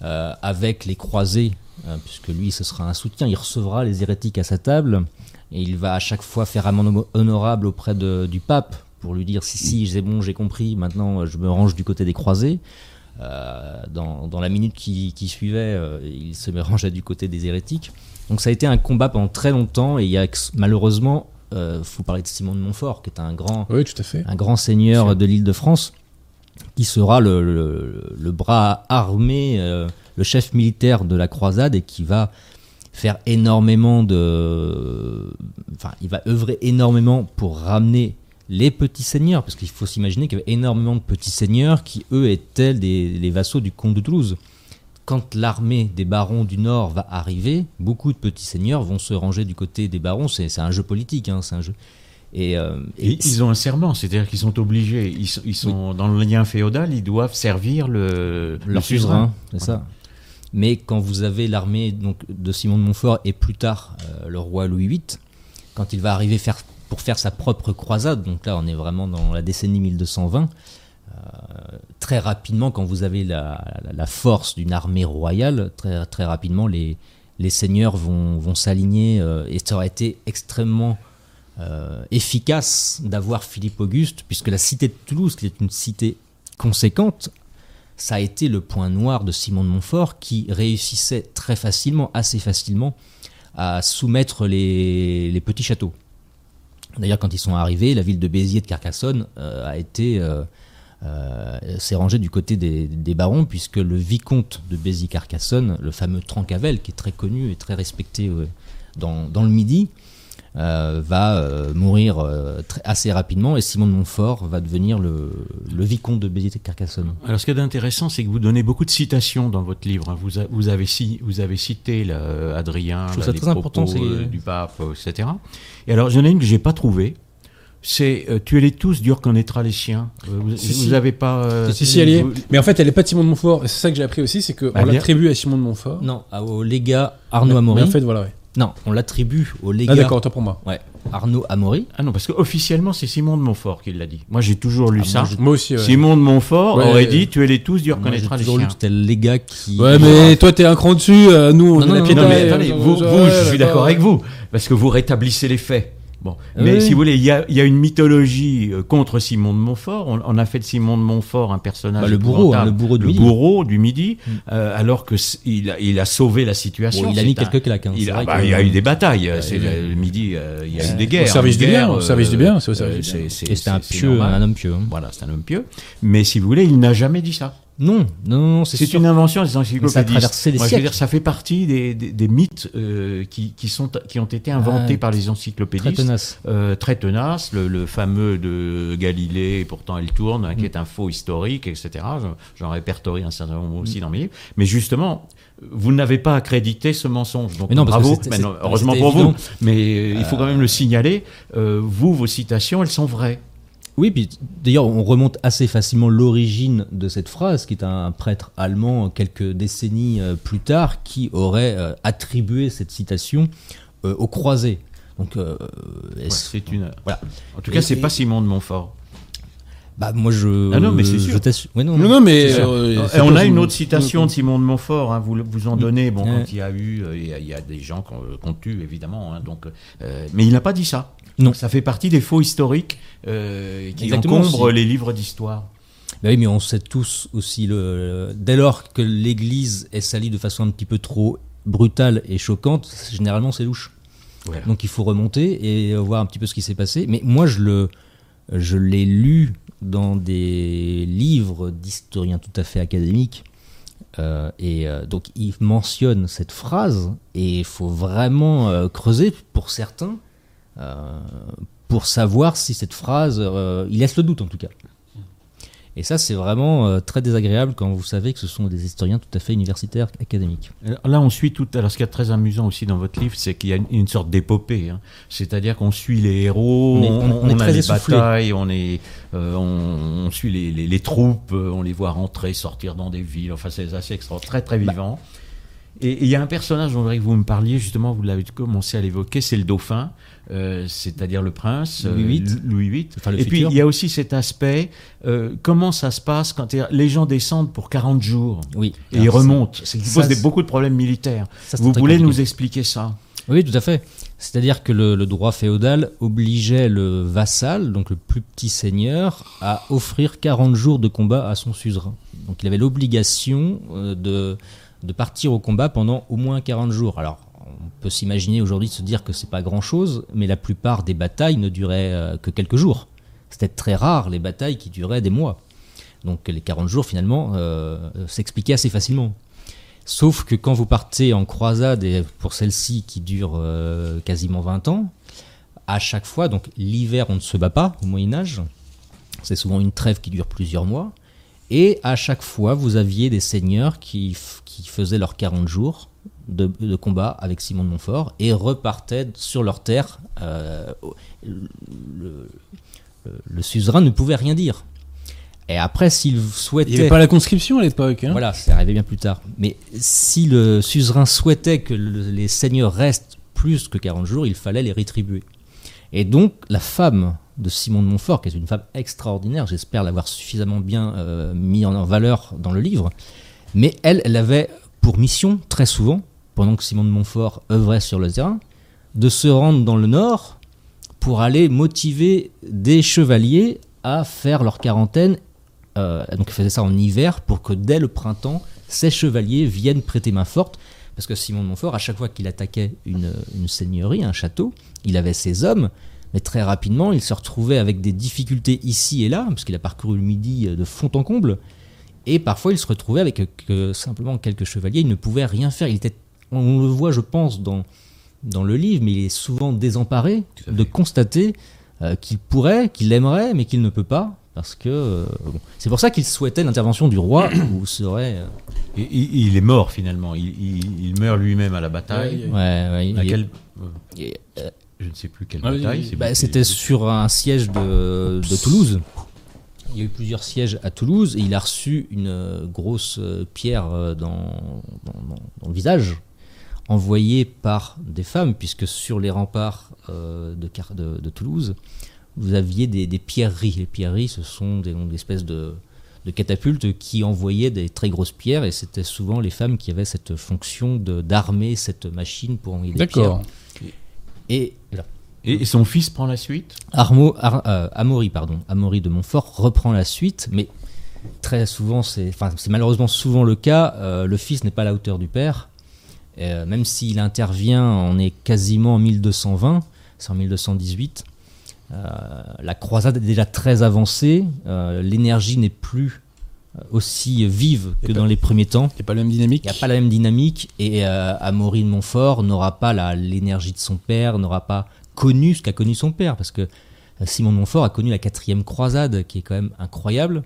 Speaker 2: avec les croisés, euh, puisque lui ce sera un soutien, il recevra les hérétiques à sa table, et il va à chaque fois faire amende honorable auprès de- du pape pour lui dire si si c'est bon j'ai compris maintenant je me range du côté des croisés. Euh, dans, dans la minute qui, qui suivait euh, il se rangeait du côté des hérétiques. Donc ça a été un combat pendant très longtemps et il y a malheureusement euh, faut parler de Simon de Montfort qui est un grand
Speaker 1: Oui, tout à fait.
Speaker 2: un grand seigneur de l'île de France qui sera le, le, bras armé, le chef militaire de la croisade et qui va faire énormément de. Enfin, il va œuvrer énormément pour ramener les petits seigneurs, parce qu'il faut s'imaginer qu'il y avait énormément de petits seigneurs qui, eux, étaient des, les vassaux du comte de Toulouse. Quand l'armée des barons du Nord va arriver, beaucoup de petits seigneurs vont se ranger du côté des barons. C'est un jeu politique, hein, c'est un jeu.
Speaker 3: Et, euh, ils ont un serment, c'est-à-dire qu'ils sont obligés, ils, sont dans le lien féodal, ils doivent servir le,
Speaker 2: leur suzerain. C'est ça. Mais quand vous avez l'armée donc de Simon de Montfort et plus tard euh, le roi Louis VIII, quand il va arriver pour faire sa propre croisade. Donc là, on est vraiment dans la décennie 1220. Euh, très rapidement, quand vous avez la, force d'une armée royale, très, très rapidement, les, seigneurs vont, vont s'aligner euh, et ça aurait été extrêmement efficace d'avoir Philippe Auguste, puisque la cité de Toulouse, qui est une cité conséquente, ça a été le point noir de Simon de Montfort qui réussissait très facilement, assez facilement, à soumettre les, petits châteaux. D'ailleurs, quand ils sont arrivés, la ville de Béziers de Carcassonne euh, a été euh, euh, s'est rangée du côté des, barons, puisque le vicomte de Béziers-Carcassonne, le fameux Trancavel, qui est très connu et très respecté dans, le Midi, euh, va euh, mourir euh, assez rapidement et Simon de Montfort va devenir le, vicomte de Béziers-Carcassonne.
Speaker 3: Alors ce qui est intéressant, c'est que vous donnez beaucoup de citations dans votre livre. Vous, vous, avez, vous avez cité là, Adrien,
Speaker 2: là, très important,
Speaker 3: du pape, etc. Et alors j'en ai une que j'ai pas trouvée. C'est tuez-les tous, dur connaîtra les chiens. vous n'avez pas.
Speaker 1: si, si, elle est. Mais en fait, elle n'est pas de Simon de Montfort. C'est ça que j'ai appris aussi, c'est qu'on bah, l'attribue à Simon de Montfort.
Speaker 2: Non, au légat Arnaud Amaury.
Speaker 1: en fait, voilà, ouais.
Speaker 2: Non, on l'attribue au légat.
Speaker 1: Ah d'accord, toi pour moi.
Speaker 2: Ouais. Arnaud Amaury.
Speaker 3: Ah non, parce qu'officiellement, c'est Simon de Montfort qui l'a dit. Moi, j'ai toujours lu ah, ça.
Speaker 1: Moi, aussi.
Speaker 3: Simon de Montfort aurait dit Tu les tous, Dieu reconnaîtra les chiens. J'ai toujours lu
Speaker 2: c'était le légat qui.
Speaker 1: Ouais, mais toi, t'es un cran dessus. Euh, nous, on
Speaker 3: non, non, non, mais attendez, vous, vous je suis d'accord avec vous. Parce que vous rétablissez les faits. Bon. Mais si vous voulez, il y a, y a, une mythologie euh, contre Simon de Montfort. On, a fait de Simon de Montfort un personnage. Bah,
Speaker 2: le bourreau, hein, le bourreau du
Speaker 3: le
Speaker 2: midi.
Speaker 3: bourreau du midi, mm. euh, alors que il a, il a sauvé la situation.
Speaker 2: il a mis quelques claques. Hein,
Speaker 3: il, a, bah, il, y a eu des batailles. c'est le, midi, euh, il y a eu des guerres. Au
Speaker 1: service du bien. Au service du bien. C'est
Speaker 2: un pieux, un homme pieux.
Speaker 3: Voilà, c'est un homme pieux. Mais si vous voulez, il n'a jamais dit ça.
Speaker 2: Non, non, non,
Speaker 3: c'est une invention des encyclopédistes.
Speaker 2: Ça a traversé les siècles. Je veux dire,
Speaker 3: ça fait partie des, des, des mythes euh, qui, qui, sont, qui ont été inventés ah, par les encyclopédistes.
Speaker 2: Très tenace.
Speaker 3: Euh, très tenace. Le, le, fameux de Galilée, pourtant elle tourne, hein, qui mm. est un faux historique, etc. J'en répertorie un certain nombre aussi mm. dans mes livres. Mais justement, vous n'avez pas accrédité ce mensonge. Donc non, bravo, heureusement pour vous. Mais il faut quand même le signaler. Euh, vous, vos citations, elles sont vraies.
Speaker 2: Oui, puis d'ailleurs, on remonte assez facilement l'origine de cette phrase, qui est un prêtre allemand quelques décennies euh, plus tard qui aurait euh, attribué cette citation euh, aux croisés.
Speaker 3: Donc, c'est une. Voilà. En tout cas, c'est pas Simon de Montfort.
Speaker 2: Bah moi je.
Speaker 3: Ah non mais c'est sûr.
Speaker 1: non, non, mais
Speaker 3: on a une autre citation de Simon de Montfort. Hein, vous vous en donnez. Bon, quand il y a eu, il y a, des gens qu'on tue évidemment. Hein, donc, mais il n'a pas dit ça.
Speaker 2: Non.
Speaker 3: Ça fait partie des faux historiques euh, qui encombrent les livres d'histoire.
Speaker 2: Bah oui, mais on sait tous aussi, le, dès lors que l'Église est salie de façon un petit peu trop brutale et choquante, généralement c'est louche. Donc il faut remonter et voir un petit peu ce qui s'est passé. Mais moi, je le, je l'ai lu dans des livres d'historiens tout à fait académiques. Euh, et euh, donc il mentionne cette phrase et il faut vraiment creuser pour certains pour savoir si cette phrase, euh, il laisse le doute en tout cas. Et ça, c'est vraiment euh, très désagréable quand vous savez que ce sont des historiens tout à fait universitaires, académiques.
Speaker 3: Là, on suit tout. Alors, ce qui est très amusant aussi dans votre livre, c'est qu'il y a une, sorte d'épopée. Hein. C'est-à-dire qu'on suit les héros, on, est, a les batailles, on, est, on, suit les, troupes, on les voit rentrer, sortir dans des villes. Enfin, c'est assez extra, très très bah, vivant. Et il y a un personnage, dont que vous me parliez, justement, vous l'avez commencé à l'évoquer, c'est le dauphin, euh, c'est-à-dire le prince,
Speaker 2: Louis VIII.
Speaker 3: Euh, Louis VIII. et puis il y a aussi cet aspect, euh, comment ça se passe quand les gens descendent pour 40 jours?
Speaker 2: Oui.
Speaker 3: et ils remontent Ce qui pose beaucoup de problèmes militaires. vous voulez nous expliquer ça?
Speaker 2: Oui, tout à fait. C'est-à-dire que le, le, droit féodal obligeait le vassal, donc le plus petit seigneur, à offrir 40 jours de combat à son suzerain. Donc il avait l'obligation de de partir au combat pendant au moins 40 jours. Alors, on peut s'imaginer aujourd'hui se dire que c'est pas grand chose, mais la plupart des batailles ne duraient euh, que quelques jours. C'était très rare les batailles qui duraient des mois. Donc les 40 jours finalement euh, s'expliquaient assez facilement. Sauf que quand vous partez en croisade, et pour celle-ci qui dure euh, quasiment 20 ans, à chaque fois, donc l'hiver on ne se bat pas au Moyen Âge, c'est souvent une trêve qui dure plusieurs mois, et à chaque fois vous aviez des seigneurs qui faisaient leurs 40 jours de, de combat avec Simon de Montfort et repartaient sur leur terre. euh, le, le- le suzerain ne pouvait rien dire. Et après, s'il
Speaker 1: Il n'y
Speaker 2: souhaitait...
Speaker 1: avait pas la conscription à l'époque. Hein.
Speaker 2: Voilà, c'est arrivé bien plus tard. Mais si le suzerain souhaitait que le- les seigneurs restent plus que 40 jours, il fallait les rétribuer. Et donc, la femme de Simon de Montfort, qui est une femme extraordinaire, j'espère l'avoir suffisamment bien euh, mis en, en valeur dans le livre, mais elle, elle avait pour mission, très souvent, pendant que Simon de Montfort œuvrait sur le terrain, de se rendre dans le nord pour aller motiver des chevaliers à faire leur quarantaine euh, donc il faisait ça en hiver pour que dès le printemps, ces chevaliers viennent prêter main forte. Parce que Simon de Montfort, à chaque fois qu'il attaquait une, une seigneurie, un château, il avait ses hommes, mais très rapidement, il se retrouvait avec des difficultés ici et là, parce qu'il a parcouru le midi de fond en comble. Et parfois, il se retrouvait avec que, simplement quelques chevaliers, il ne pouvait rien faire. Il était, on le voit, je pense, dans, dans le livre, mais il est souvent désemparé de constater euh, qu'il pourrait, qu'il aimerait, mais qu'il ne peut pas. Parce que euh, bon. c'est pour ça qu'il souhaitait l'intervention du roi, où serait. euh,
Speaker 3: Et, il, il est mort finalement. Il, il- il meurt lui-même à la bataille.
Speaker 1: Ouais,
Speaker 2: ouais,
Speaker 3: euh, Je ne sais plus quelle
Speaker 1: Ah oui,
Speaker 3: bataille.
Speaker 2: bah, c'était sur un siège de, de Toulouse. Il y a eu plusieurs sièges à Toulouse et il a reçu une euh, grosse euh, pierre euh, dans, dans- dans- dans le visage, envoyée par des femmes, puisque sur les remparts de, Car- de- de Toulouse, vous aviez des, des pierreries. Les pierreries, ce sont des, des espèces de, de catapultes qui envoyaient des très grosses pierres, et c'était souvent les femmes qui avaient cette fonction d'armer cette machine pour envoyer des pierres.
Speaker 1: D'accord.
Speaker 2: Et.
Speaker 3: Et, et son fils prend la suite
Speaker 2: Armo, Ar- euh, Amaury, pardon, Amaury de Montfort reprend la suite, mais très souvent, c'est, enfin, c'est malheureusement souvent le cas. euh, le fils n'est pas à la hauteur du père, Euh, même s'il intervient, on est quasiment en 1220, c'est en 1218. Euh, la croisade est déjà très avancée, euh, l'énergie n'est plus aussi vive que
Speaker 1: pas-
Speaker 2: dans les premiers temps.
Speaker 1: Il n'y a pas la même dynamique.
Speaker 2: Il n'y a pas la même dynamique et euh, Amaury de Montfort n'aura pas la- l'énergie de son père, n'aura pas connu ce qu'a connu son père, parce que euh, Simon de Montfort a connu la quatrième croisade, qui est quand même incroyable,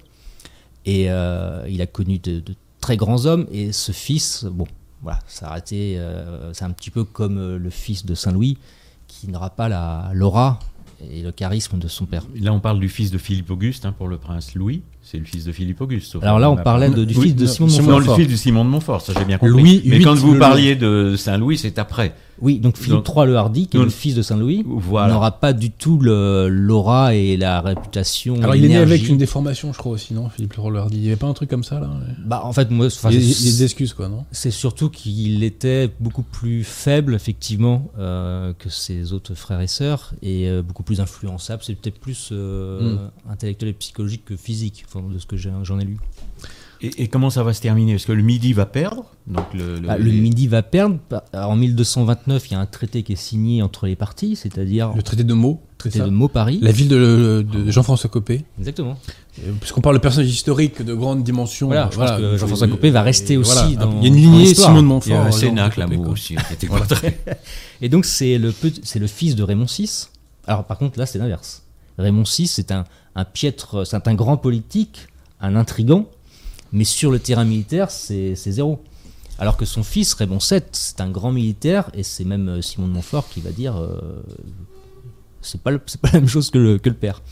Speaker 2: et euh, il a connu de, très grands hommes, et ce fils, bon, voilà, ça a été, euh, c'est un petit peu comme le fils de Saint-Louis, qui n'aura pas la- l'aura et le charisme de son père.
Speaker 3: Là, on parle du fils de Philippe Auguste hein, pour le prince Louis. C'est le fils de Philippe Auguste.
Speaker 2: Alors là, on parlait de- du
Speaker 3: Oui,
Speaker 2: fils de
Speaker 3: non,
Speaker 2: Simon de
Speaker 3: Non,
Speaker 2: Montfort.
Speaker 3: le fils de Simon de Montfort, ça j'ai bien compris.
Speaker 1: Louis
Speaker 3: Mais
Speaker 1: VIII
Speaker 3: quand vous
Speaker 1: le
Speaker 3: parliez de Saint-Louis, c'est après.
Speaker 2: Oui, donc Philippe
Speaker 3: Donc-
Speaker 2: III le Hardy, qui est le fils de Saint-Louis,
Speaker 3: Voilà.
Speaker 2: n'aura pas du tout le- l'aura et la réputation.
Speaker 1: Alors il est né avec une déformation, je crois aussi, non Philippe Leroy Il n'y avait pas un truc comme ça là?
Speaker 2: Bah, en fait, moi, enfin,
Speaker 1: Il y a- il y a
Speaker 2: c'est-
Speaker 1: des excuses quoi, non?
Speaker 2: c'est surtout qu'il était beaucoup plus faible, effectivement, euh, que ses autres frères et sœurs, et euh, beaucoup plus influençable. C'est peut-être plus euh, intellectuel et psychologique que physique, enfin, de ce que j'en ai lu.
Speaker 3: Et, et comment ça va se terminer? Est-ce que le Midi va perdre? Donc le, le-
Speaker 2: Bah, le
Speaker 3: les-
Speaker 2: Midi va perdre. Bah, En 1229, il y a un traité qui est signé entre les parties, c'est-à-dire
Speaker 1: Le traité de Meaux,
Speaker 2: le traité de Meaux-Paris.
Speaker 1: La ville de, de Jean-François Copé.
Speaker 2: Exactement.
Speaker 1: Euh, Puisqu'on parle de personnages historiques de grande dimension.
Speaker 2: Voilà,
Speaker 1: euh,
Speaker 2: je pense que
Speaker 1: donc,
Speaker 2: Jean-François
Speaker 1: euh,
Speaker 2: Copé va rester aussi
Speaker 1: voilà.
Speaker 2: dans-
Speaker 1: Il y a une lignée. Simon de
Speaker 3: Il y
Speaker 1: Montfort.
Speaker 3: a un
Speaker 1: euh,
Speaker 3: Cénacle,
Speaker 1: Jean-François
Speaker 3: là, aussi.
Speaker 2: Et donc c'est le, pe- c'est le fils de Raymond VI. Alors par contre là c'est l'inverse. Raymond VI c'est un, un piètre, c'est un grand politique, un intrigant, mais sur le terrain militaire c'est zéro. Alors que son fils Raymond VII c'est un grand militaire et c'est même euh, Simon de Montfort qui va dire euh, c'est pas pas la même chose que le, que le père.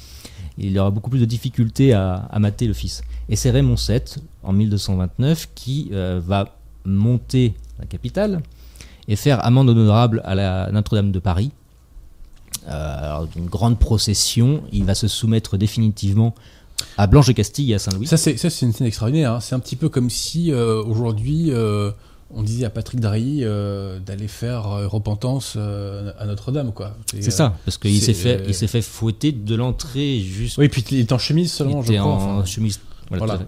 Speaker 2: Il aura beaucoup plus de difficultés à, à mater le fils. Et c'est Raymond VII en 1229 qui euh, va monter la capitale et faire amende honorable à la Notre-Dame de Paris. Euh, d'une grande procession, il va se soumettre définitivement à Blanche de Castille et à Saint-Louis.
Speaker 1: Ça, c'est ça, c'est une scène extraordinaire. hein. C'est un petit peu comme si euh, aujourd'hui euh, on disait à Patrick Drahi euh, d'aller faire repentance à Notre-Dame, quoi.
Speaker 2: C'est ça, parce qu'il s'est fait, il s'est fait fouetter de l'entrée jusqu'à.
Speaker 1: Oui, puis il est en chemise seulement,
Speaker 2: il
Speaker 1: je
Speaker 2: était
Speaker 1: crois.
Speaker 2: en
Speaker 1: enfin.
Speaker 2: chemise. Voilà,
Speaker 1: Voilà.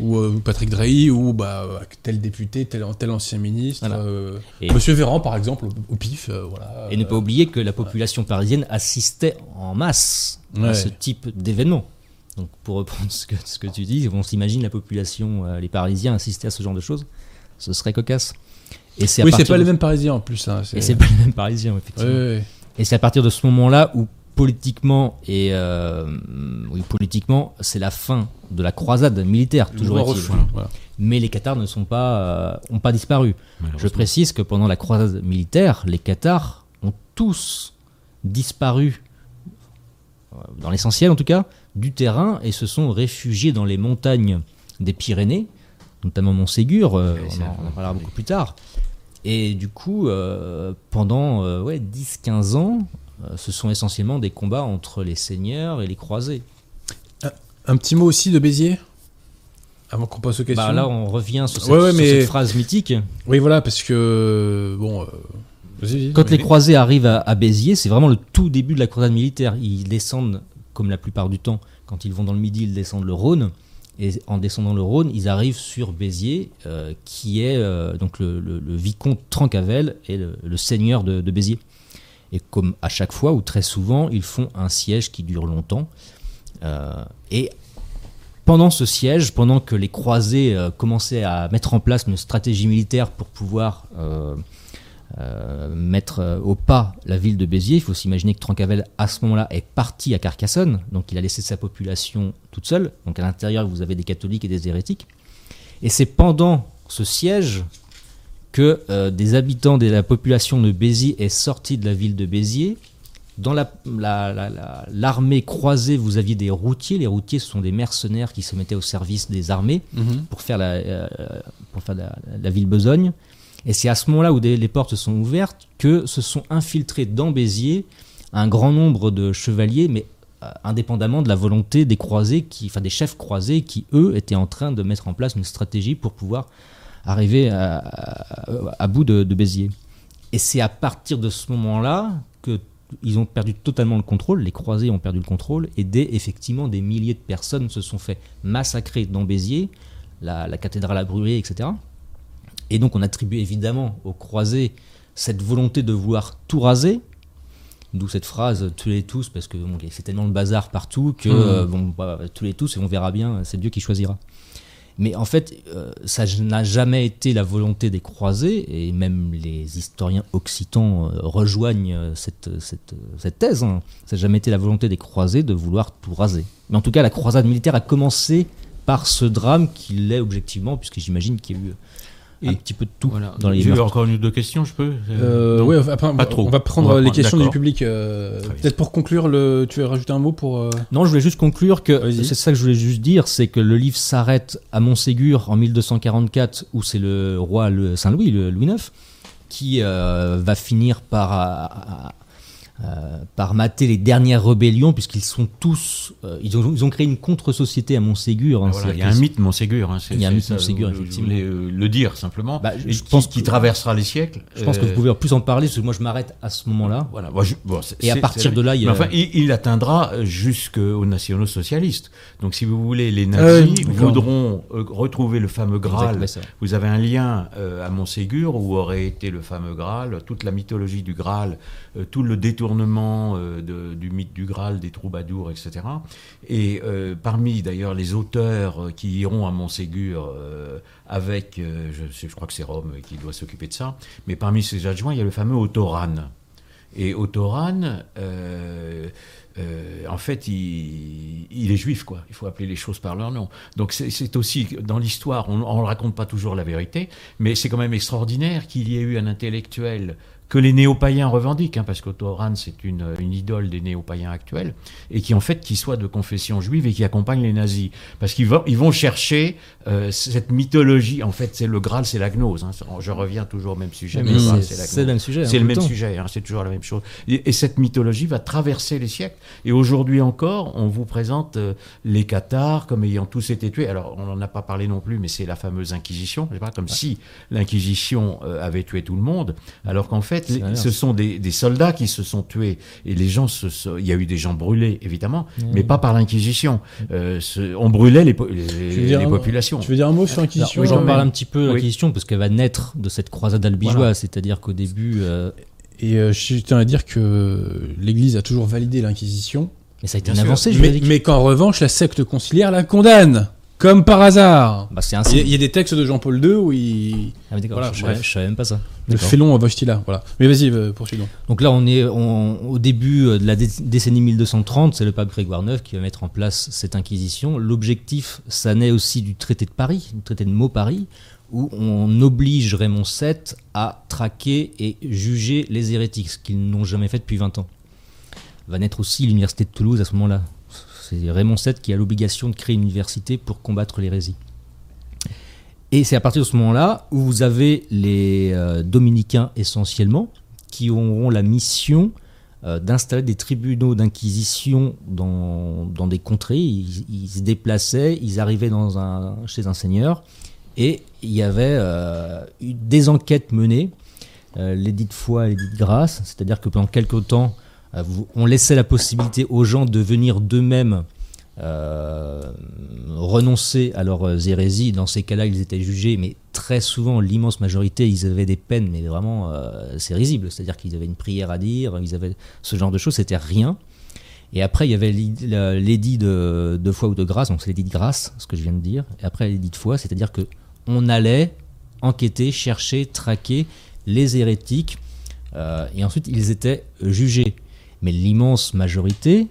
Speaker 1: Ou euh, Patrick Drahi, ou bah, tel député, tel, tel ancien ministre.
Speaker 2: Voilà.
Speaker 1: euh,
Speaker 2: Et-
Speaker 1: Monsieur Véran, par exemple, au, au pif. euh, voilà,
Speaker 2: Et ne pas oublier que la population parisienne assistait en masse
Speaker 1: Ouais.
Speaker 2: à ce type d'événement. Donc pour reprendre ce que, ce que tu dis, on s'imagine la population, les Parisiens assister à ce genre de choses, ce serait cocasse.
Speaker 1: Et c'est oui, c'est pas les mêmes Parisiens en plus. Hein,
Speaker 2: et c'est pas les mêmes Parisiens, effectivement. Et c'est à partir de ce moment-là où politiquement et euh, oui politiquement c'est la fin de la croisade militaire toujours est mais les Qatars ne sont pas euh, ont pas disparu. Je précise que pendant la croisade militaire les Qatars ont tous disparu euh, dans l'essentiel en tout cas du terrain et se sont réfugiés dans les montagnes des Pyrénées notamment Montségur on, en, parlera beaucoup plus tard. Et du coup, pendant ouais, 10-15 ans, ce sont essentiellement des combats entre les seigneurs et les croisés.
Speaker 1: Un, petit mot aussi de Béziers avant qu'on passe aux questions.
Speaker 2: Bah là, on revient sur cette, phrase mythique.
Speaker 1: Oui, voilà, parce que bon.
Speaker 2: Euh, Quand les croisés arrivent à, Béziers, c'est vraiment le tout début de la croisade militaire. Ils descendent, comme la plupart du temps, quand ils vont dans le Midi, ils descendent le Rhône. Et en descendant le Rhône, ils arrivent sur Béziers, euh, qui est donc le, vicomte Trancavel et le, seigneur de Béziers. Et comme à chaque fois, ou très souvent, ils font un siège qui dure longtemps. Euh, et pendant ce siège, pendant que les croisés euh, commençaient à mettre en place une stratégie militaire pour pouvoir euh, mettre au pas la ville de Béziers, il faut s'imaginer que Trancavel, à ce moment-là, est parti à Carcassonne, donc il a laissé sa population toute seule. Donc à l'intérieur, vous avez des catholiques et des hérétiques. Et c'est pendant ce siège que euh, des habitants de la population de Béziers est sorti de la ville de Béziers. Dans l'armée croisée, vous aviez des routiers. Les routiers, ce sont des mercenaires qui se mettaient au service des armées mhm. pour faire, la, euh, pour faire la, ville besogne. Et c'est à ce moment-là où les portes sont ouvertes que se sont infiltrés dans Béziers un grand nombre de chevaliers, mais euh, indépendamment de la volonté des croisés, qui, enfin des chefs croisés, qui eux étaient en train de mettre en place une stratégie pour pouvoir arriver à, bout de, Béziers. Et c'est à partir de ce moment-là que ils ont perdu totalement le contrôle, les croisés ont perdu le contrôle, et des, effectivement des milliers de personnes se sont fait massacrer dans Béziers, la, cathédrale a brûlé, etc. Et donc on attribue évidemment aux croisés cette volonté de vouloir tout raser, d'où cette phrase tuez tous, parce que c'est tellement le bazar partout que mmh. euh, bon, bah, les tous et on verra bien, c'est Dieu qui choisira. Mais en fait, euh, ça n'a jamais été la volonté des croisés, et même les historiens occitans euh, rejoignent euh, cette, thèse. Hein. Ça n'a jamais été la volonté des croisés de vouloir tout raser. Mais en tout cas, la croisade militaire a commencé par ce drame qui l'est objectivement, puisque j'imagine qu'il y a eu un petit peu de tout
Speaker 3: dans les J'ai encore une ou deux questions, je peux
Speaker 1: euh, Oui, pas trop. On va prendre les questions du public. Euh, peut-être pour conclure, le, tu veux rajouter un mot pour. Euh,
Speaker 2: non, je voulais juste conclure que c'est ça que je voulais juste dire, c'est que le livre s'arrête à Montségur en 1244, où c'est le roi Saint-Louis, Louis IX, qui va finir par euh, par mater les dernières rébellions, puisqu'ils sont tous. Euh, ils, ont, ils, ont, créé une contre-société à Montségur.
Speaker 3: Hein, il y a un mythe Montségur. Hein,
Speaker 2: il y a un mythe Montségur, effectivement.
Speaker 3: Je voulais le dire simplement. Bah, je, pense qu'il traversera les siècles.
Speaker 2: Je pense que vous pouvez plus en parler, parce que moi je m'arrête à ce moment-là. Voilà. Et à partir de là,
Speaker 3: il, enfin, il, atteindra jusqu'aux nationaux socialistes. Donc si vous voulez, les nazis voudront euh, retrouver le fameux Graal. vous avez un lien à Montségur où aurait été le fameux Graal, toute la mythologie du Graal, tout le détour euh, du mythe du Graal, des troubadours, etc. Et euh, parmi d'ailleurs les auteurs euh, qui iront à Montségur avec, je, crois que c'est Rome qui doit s'occuper de ça, mais parmi ces adjoints, il y a le fameux Autoran. Et Autoran, en fait, il, il, est juif, quoi. Il faut appeler les choses par leur nom. Donc c'est aussi, dans l'histoire, on ne raconte pas toujours la vérité, mais c'est quand même extraordinaire qu'il y ait eu un intellectuel que les néo-païens revendiquent, hein, parce qu'Otto c'est une, une, idole des néo-païens actuels, et qui en fait qui soit de confession juive et qui accompagne les nazis, parce qu'ils vont, ils vont chercher euh, cette mythologie. En fait, c'est le Graal, c'est la gnose. Hein. Je reviens toujours au même sujet.
Speaker 2: Mais c'est le même sujet.
Speaker 3: C'est le même sujet. Hein, c'est toujours la même chose. Et, cette mythologie va traverser les siècles. Et aujourd'hui encore, on vous présente euh, les Cathares comme ayant tous été tués. Alors, on n'en a pas parlé non plus, mais c'est la fameuse Inquisition. Pas, comme si l'Inquisition euh, avait tué tout le monde, alors qu'en fait ce sont des, soldats qui se sont tués. Et les gens, se, il y a eu des gens brûlés, évidemment, mais pas par l'Inquisition. Euh, on brûlait les, populations.
Speaker 1: Tu veux dire un mot sur l'Inquisition
Speaker 2: J'en parle un petit peu, l'Inquisition, parce qu'elle va naître de cette croisade albigeoise, c'est-à-dire qu'au début... Euh,
Speaker 1: et euh, je tiens à dire que l'Église a toujours validé l'Inquisition.
Speaker 2: Mais ça a été une
Speaker 1: Mais,
Speaker 2: juridique.
Speaker 1: mais qu'en revanche, la secte conciliaire la condamne. Comme par hasard.
Speaker 2: Bah, c'est
Speaker 1: Il y, a,
Speaker 2: ainsi.
Speaker 1: il y a des textes de Jean-Paul II où il.
Speaker 2: Ah, mais d'accord,
Speaker 1: Voilà,
Speaker 2: je, je, je savais même pas ça.
Speaker 1: Le félon Vostila. Voilà. Mais vas-y, euh, poursuis donc.
Speaker 2: Donc là, on est on- au début euh, de la dé- décennie 1230, c'est le pape Grégoire IX qui va mettre en place cette inquisition. L'objectif, ça naît aussi du traité de Paris, du traité de Meaux-Paris, où on oblige Raymond VII à traquer et juger les hérétiques, ce qu'ils n'ont jamais fait depuis 20 ans. Va naître aussi l'université de Toulouse à ce moment-là. C'est Raymond VII qui a l'obligation de créer une université pour combattre l'hérésie. Et c'est à partir de ce moment-là où vous avez les euh, dominicains essentiellement qui auront la mission euh, d'installer des tribunaux d'inquisition dans, des contrées. Ils, se déplaçaient, ils arrivaient chez un seigneur et il y avait euh, eu des enquêtes menées, l'édit de foi et l'édit de grâce, c'est-à-dire que pendant quelque temps, on laissait la possibilité aux gens de venir d'eux-mêmes euh, renoncer à leurs hérésies. Dans ces cas-là, ils étaient jugés, mais très souvent, l'immense majorité, ils avaient des peines, mais vraiment, euh, c'est risible. C'est-à-dire qu'ils avaient une prière à dire, ils avaient ce genre de choses, c'était rien. Et après, il y avait l'édit de, foi ou de grâce, donc c'est l'édit de grâce, ce que je viens de dire. Et après, l'édit de foi, c'est-à-dire que on allait enquêter, chercher, traquer les hérétiques, euh, et ensuite ils étaient jugés. Mais l'immense majorité,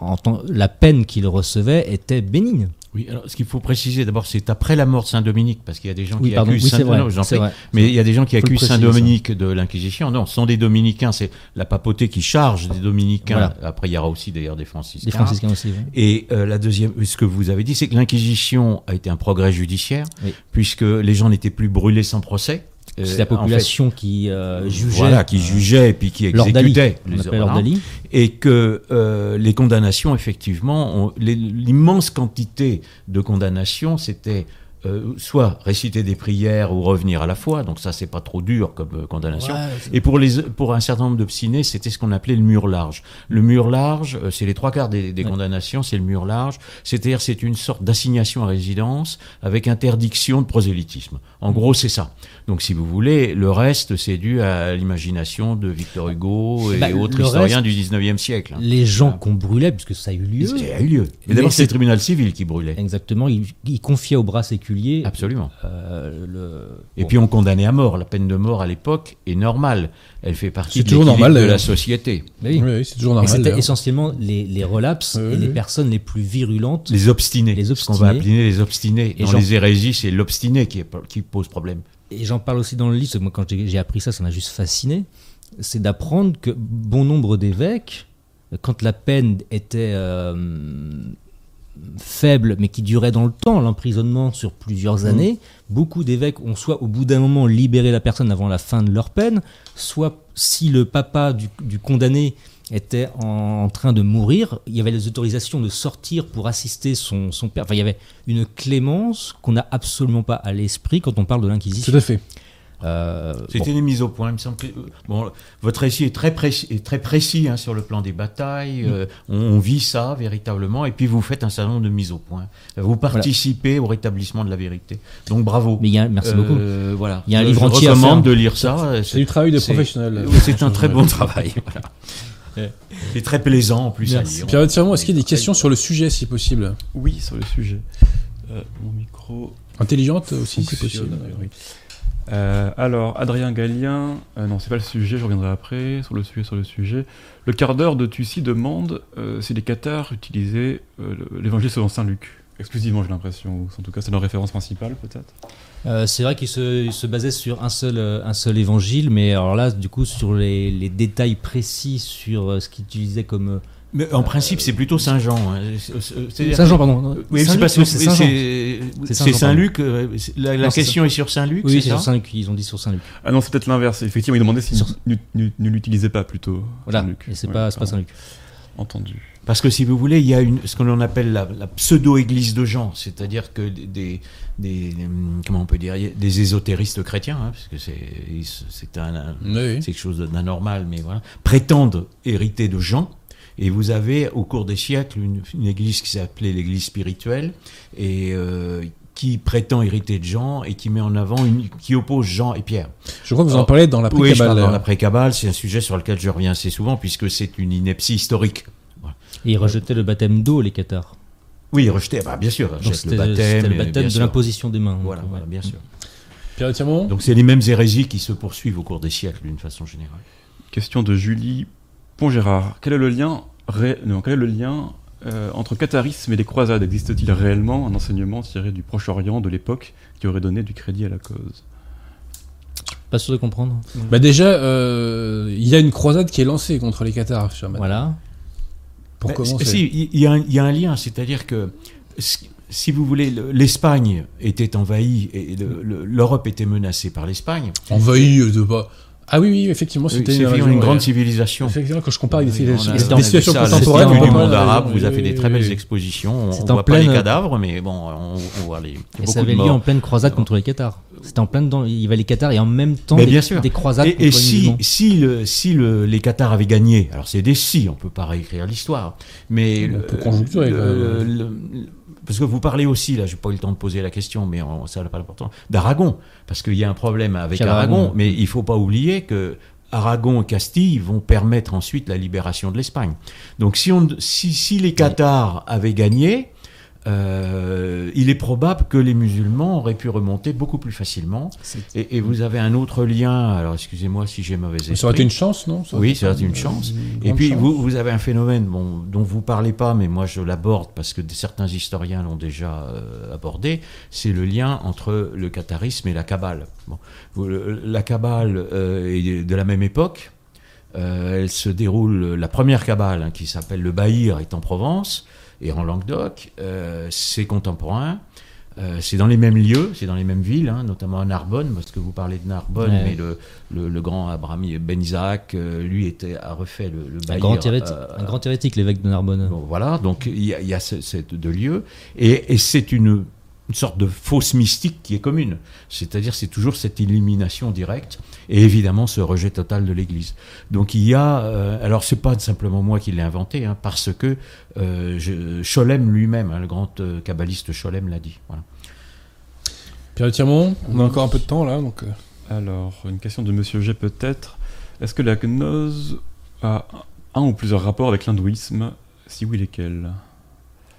Speaker 2: en la peine qu'ils recevaient était bénigne.
Speaker 3: Oui, alors ce qu'il faut préciser d'abord, c'est après la mort de Saint Dominique, parce qu'il y a des gens
Speaker 2: Oui,
Speaker 3: qui
Speaker 2: pardon,
Speaker 3: accusent
Speaker 2: oui,
Speaker 3: Saint. Mais il y a des gens qui accusent Saint
Speaker 2: ça.
Speaker 3: Dominique de l'Inquisition. Non, ce sont des dominicains, c'est la papauté qui charge des dominicains.
Speaker 2: Voilà.
Speaker 3: Après, il y aura aussi d'ailleurs des franciscains.
Speaker 2: Les franciscains aussi. oui.
Speaker 3: Et euh, la deuxième, ce que vous avez dit, c'est que l'Inquisition a été un progrès judiciaire, puisque les gens n'étaient plus brûlés sans procès. Euh,
Speaker 2: C'est la
Speaker 3: en fait,
Speaker 2: population qui euh, jugeait.
Speaker 3: voilà, qui jugeait et puis qui exécutait. Les- voilà. Et que euh, les condamnations, effectivement, l'immense quantité de condamnations, c'était euh, soit réciter des prières ou revenir à la foi, donc ça c'est pas trop dur comme euh, condamnation.
Speaker 2: Ouais,
Speaker 3: Et pour, les, pour un certain nombre d'obstinés, c'était ce qu'on appelait le mur large. Le mur large, euh, c'est les trois quarts des, des
Speaker 2: Ouais.
Speaker 3: condamnations, c'est le mur large. C'est-à-dire, c'est une sorte d'assignation à résidence avec interdiction de prosélytisme. En gros, c'est ça. Donc, si vous voulez, le reste, c'est dû à l'imagination de Victor Hugo et
Speaker 2: Bah,
Speaker 3: autres historiens
Speaker 2: reste,
Speaker 3: du 19e siècle. hein.
Speaker 2: Les gens qu'on brûlait, puisque ça a eu lieu.
Speaker 3: Ça a eu lieu. Mais d'abord, c'est le tribunal civil qui brûlait.
Speaker 2: Exactement, ils, ils confiaient au bras séculier.
Speaker 3: Absolument.
Speaker 2: euh, le...
Speaker 3: Et
Speaker 2: bon.
Speaker 3: puis on condamnait à mort. La peine de mort à l'époque est normale. Elle fait partie
Speaker 1: C'est
Speaker 3: de
Speaker 1: toujours normal,
Speaker 3: de la société.
Speaker 2: Oui.
Speaker 1: Oui, c'est toujours normal.
Speaker 2: c'était essentiellement les, les relapses
Speaker 1: Oui,
Speaker 2: et
Speaker 1: oui,
Speaker 2: les personnes les plus virulentes.
Speaker 3: Les obstinés.
Speaker 2: Les
Speaker 3: Ce qu'on va
Speaker 2: obstinés.
Speaker 3: appeler les obstinés.
Speaker 2: Et
Speaker 3: Dans les hérésies, c'est l'obstiné qui, pose problème.
Speaker 2: Et j'en parle aussi dans le livre, moi quand j'ai j'ai appris ça, ça m'a juste fasciné. C'est d'apprendre que bon nombre d'évêques, quand la peine était euh, faible, mais qui durait dans le temps, l'emprisonnement sur plusieurs années, beaucoup d'évêques ont soit au bout d'un moment libéré la personne avant la fin de leur peine, soit si le papa du, du condamné était en, en train de mourir, il y avait les autorisations de sortir pour assister son, son père. Enfin, il y avait une clémence qu'on n'a absolument pas à l'esprit quand on parle de l'Inquisition.
Speaker 1: Tout à fait.
Speaker 2: Euh,
Speaker 3: C'était
Speaker 2: bon.
Speaker 3: des mises au point. Il me semble que, bon, votre récit est très précis, est très précis hein, sur le plan des batailles.
Speaker 2: Mm.
Speaker 3: euh, on, on vit ça véritablement. Et puis vous faites un certain nombre de mises au point. Vous participez au rétablissement de la vérité. Donc bravo.
Speaker 2: Mais il y a, merci beaucoup.
Speaker 3: Euh, Voilà.
Speaker 2: Il y a un livre
Speaker 3: je
Speaker 2: entier à
Speaker 3: recommande de lire ça.
Speaker 1: C'est du travail de professionnel.
Speaker 3: C'est un très bon travail. voilà. C'est très plaisant en plus.
Speaker 1: Pierre est-ce qu'il y a des questions sur le sujet, si possible?
Speaker 4: Oui, sur le sujet. Euh, mon micro.
Speaker 1: Intelligente aussi, si possible.
Speaker 4: oui. Euh, alors, Adrien Gallien, euh, non, c'est pas le sujet, je reviendrai après, sur le sujet, sur le sujet. Le quart d'heure de Tussy demande euh, si les cathares utilisaient euh, le- l'évangile selon saint Luc. Exclusivement, j'ai l'impression, ou en tout cas, c'est leur référence principale, peut-être.
Speaker 2: C'est vrai qu'il se, basait sur un seul, un seul évangile, mais alors là, du coup, sur les, les détails précis sur ce qu'il utilisait comme.
Speaker 3: Mais en principe, c'est plutôt Saint Jean. hein. C'est- c'est- c'est-à-dire
Speaker 2: Saint
Speaker 3: que-
Speaker 2: Jean, pardon.
Speaker 3: Oui,
Speaker 2: Saint
Speaker 3: c'est Saint-Luc. La, la
Speaker 2: Non, c'est
Speaker 3: question est sur Saint-Luc,
Speaker 2: Oui,
Speaker 3: c'est
Speaker 2: sur Saint-Luc, ils ont dit sur Saint-Luc.
Speaker 4: Ah non, c'est peut-être l'inverse. Effectivement, il demandait s'ils
Speaker 2: Sur-
Speaker 4: ne, l'utilisaient pas plutôt.
Speaker 2: Voilà,
Speaker 4: Saint-Luc.
Speaker 2: et c'est
Speaker 4: Ouais,
Speaker 2: pas. Saint-Luc.
Speaker 4: Entendu.
Speaker 3: Parce que si vous voulez, il y a une, ce que l'on appelle la, la pseudo-église de Jean, c'est-à-dire que des, des, hum, comment on peut dire, des ésotéristes chrétiens, hein, parce que c'est c'est un, un-
Speaker 1: Oui, oui.
Speaker 3: c'est quelque chose d'anormal, mais voilà, prétendent hériter de Jean. Et vous avez, au cours des siècles, une, une église qui s'appelait l'église spirituelle, et euh, qui prétend hériter de Jean, et qui met en avant, une, qui oppose Jean et Pierre.
Speaker 1: Je crois que vous en parlez dans la
Speaker 3: Oui, je parle
Speaker 1: précabale.
Speaker 3: dans l'après-cabale, c'est un sujet sur lequel je reviens assez souvent, puisque c'est une ineptie historique.
Speaker 2: Et ils rejetaient le baptême d'eau, les cathares.
Speaker 3: Oui, rejeté, bah, bien sûr,
Speaker 2: Donc
Speaker 3: le baptême.
Speaker 2: le de l'imposition des mains.
Speaker 3: Voilà,
Speaker 2: Donc,
Speaker 3: voilà,
Speaker 2: ouais.
Speaker 3: bien sûr.
Speaker 1: Pierre
Speaker 3: Donc c'est les mêmes hérésies qui se poursuivent au cours des siècles, d'une façon générale.
Speaker 4: Question de Julie Pongérard. Quel est le lien, ré- non, quel est le lien euh, entre catharisme et les croisades? Existe-t-il réellement un enseignement tiré du Proche-Orient de l'époque qui aurait donné du crédit à la cause?
Speaker 2: Pas sûr de comprendre.
Speaker 1: Bah déjà, euh, il y a une croisade qui est lancée contre les Cathares.
Speaker 2: Voilà.
Speaker 1: Pour
Speaker 3: Mais
Speaker 1: commencer.
Speaker 3: Si, il y, a un- il y a un lien, c'est-à-dire que si- vous voulez, le- l'Espagne était envahie et le- le- l'Europe était menacée par l'Espagne.
Speaker 1: Envahi euh, de pas. Ah oui, oui, effectivement, c'était
Speaker 3: une,
Speaker 1: région,
Speaker 3: grande
Speaker 1: ouais.
Speaker 3: civilisation.
Speaker 1: Effectivement, quand je compare avec des,
Speaker 3: Oui, a-
Speaker 1: des
Speaker 3: a
Speaker 1: situations
Speaker 3: vu ça
Speaker 1: contemporaines, on
Speaker 3: du monde arabe,
Speaker 1: oui,
Speaker 3: vous avez
Speaker 1: oui,
Speaker 3: des très
Speaker 1: oui,
Speaker 3: belles
Speaker 1: oui.
Speaker 3: expositions. On
Speaker 2: C'est
Speaker 3: ne
Speaker 2: en
Speaker 3: voit pas les
Speaker 2: pleine-
Speaker 3: cadavres, mais bon, on, on voit les
Speaker 2: Et
Speaker 3: beaucoup
Speaker 2: ça avait
Speaker 3: de
Speaker 2: lieu en pleine croisade contre les cathares. C'était en plein dedans. Il y avait les cathares et en même temps
Speaker 3: Mais
Speaker 2: des,
Speaker 3: bien sûr.
Speaker 2: des croisades
Speaker 3: Et,
Speaker 2: contre
Speaker 3: et
Speaker 2: les
Speaker 3: si, si, le, si le- les Qatars avaient gagné, alors c'est des si, on peut pas réécrire l'histoire, mais
Speaker 1: On
Speaker 3: le-
Speaker 1: peut conjoncturer,
Speaker 3: parce que vous parlez aussi, là, j'ai pas eu le temps de poser la question, mais on- ça n'a pas l'importance, d'Aragon, parce qu'il y a un problème avec Aragon,
Speaker 2: Aragon.
Speaker 3: mais il faut pas oublier que Aragon et Castille vont permettre ensuite la libération de l'Espagne. Donc si, on, si, si les Qatars avaient gagné, euh, il est probable que les musulmans auraient pu remonter beaucoup plus facilement. Et, et vous avez un autre lien, alors excusez-moi si j'ai mauvais esprit.
Speaker 1: Ça aurait été une chance, non? Ça
Speaker 3: Oui, ça aurait été une chance.
Speaker 1: une
Speaker 3: Et puis
Speaker 1: chance.
Speaker 3: vous, vous avez un phénomène bon, dont vous parlez pas, mais moi je l'aborde parce que certains historiens l'ont déjà euh, abordé, c'est le lien entre le catharisme et la Kabbale. Bon, vous- le- la Kabbale euh, est de la même époque. Euh, elle se déroule, la première Kabbale, hein, qui s'appelle le Bahir, est en Provence et en Languedoc. Euh, c'est contemporain. Euh, c'est dans les mêmes lieux, c'est dans les mêmes villes, hein, notamment à Narbonne, parce que vous parlez de Narbonne,
Speaker 2: Ouais.
Speaker 3: mais le, le, le grand Abraham Ben Isaac, euh, lui, était, a refait le, le
Speaker 2: Un grand, hérétique,
Speaker 3: euh,
Speaker 2: un grand l'évêque de Narbonne.
Speaker 3: Bon, voilà, donc il y a, y a ce- ces deux lieux, et, et c'est une, une sorte de fausse mystique qui est commune. C'est-à-dire c'est toujours cette élimination directe, et évidemment ce rejet total de l'Église. Donc il y a, euh, alors c'est pas simplement moi qui l'ai inventé, hein, parce que euh, je- Scholem lui-même, hein, le grand euh, kabbaliste Scholem l'a dit. Voilà.
Speaker 1: Pierre Tirmont, on a encore un peu de temps là, donc. euh,
Speaker 4: Alors, une question de Monsieur G peut-être. Est-ce que la gnose a un ou plusieurs rapports avec l'hindouisme? Si oui, lesquels?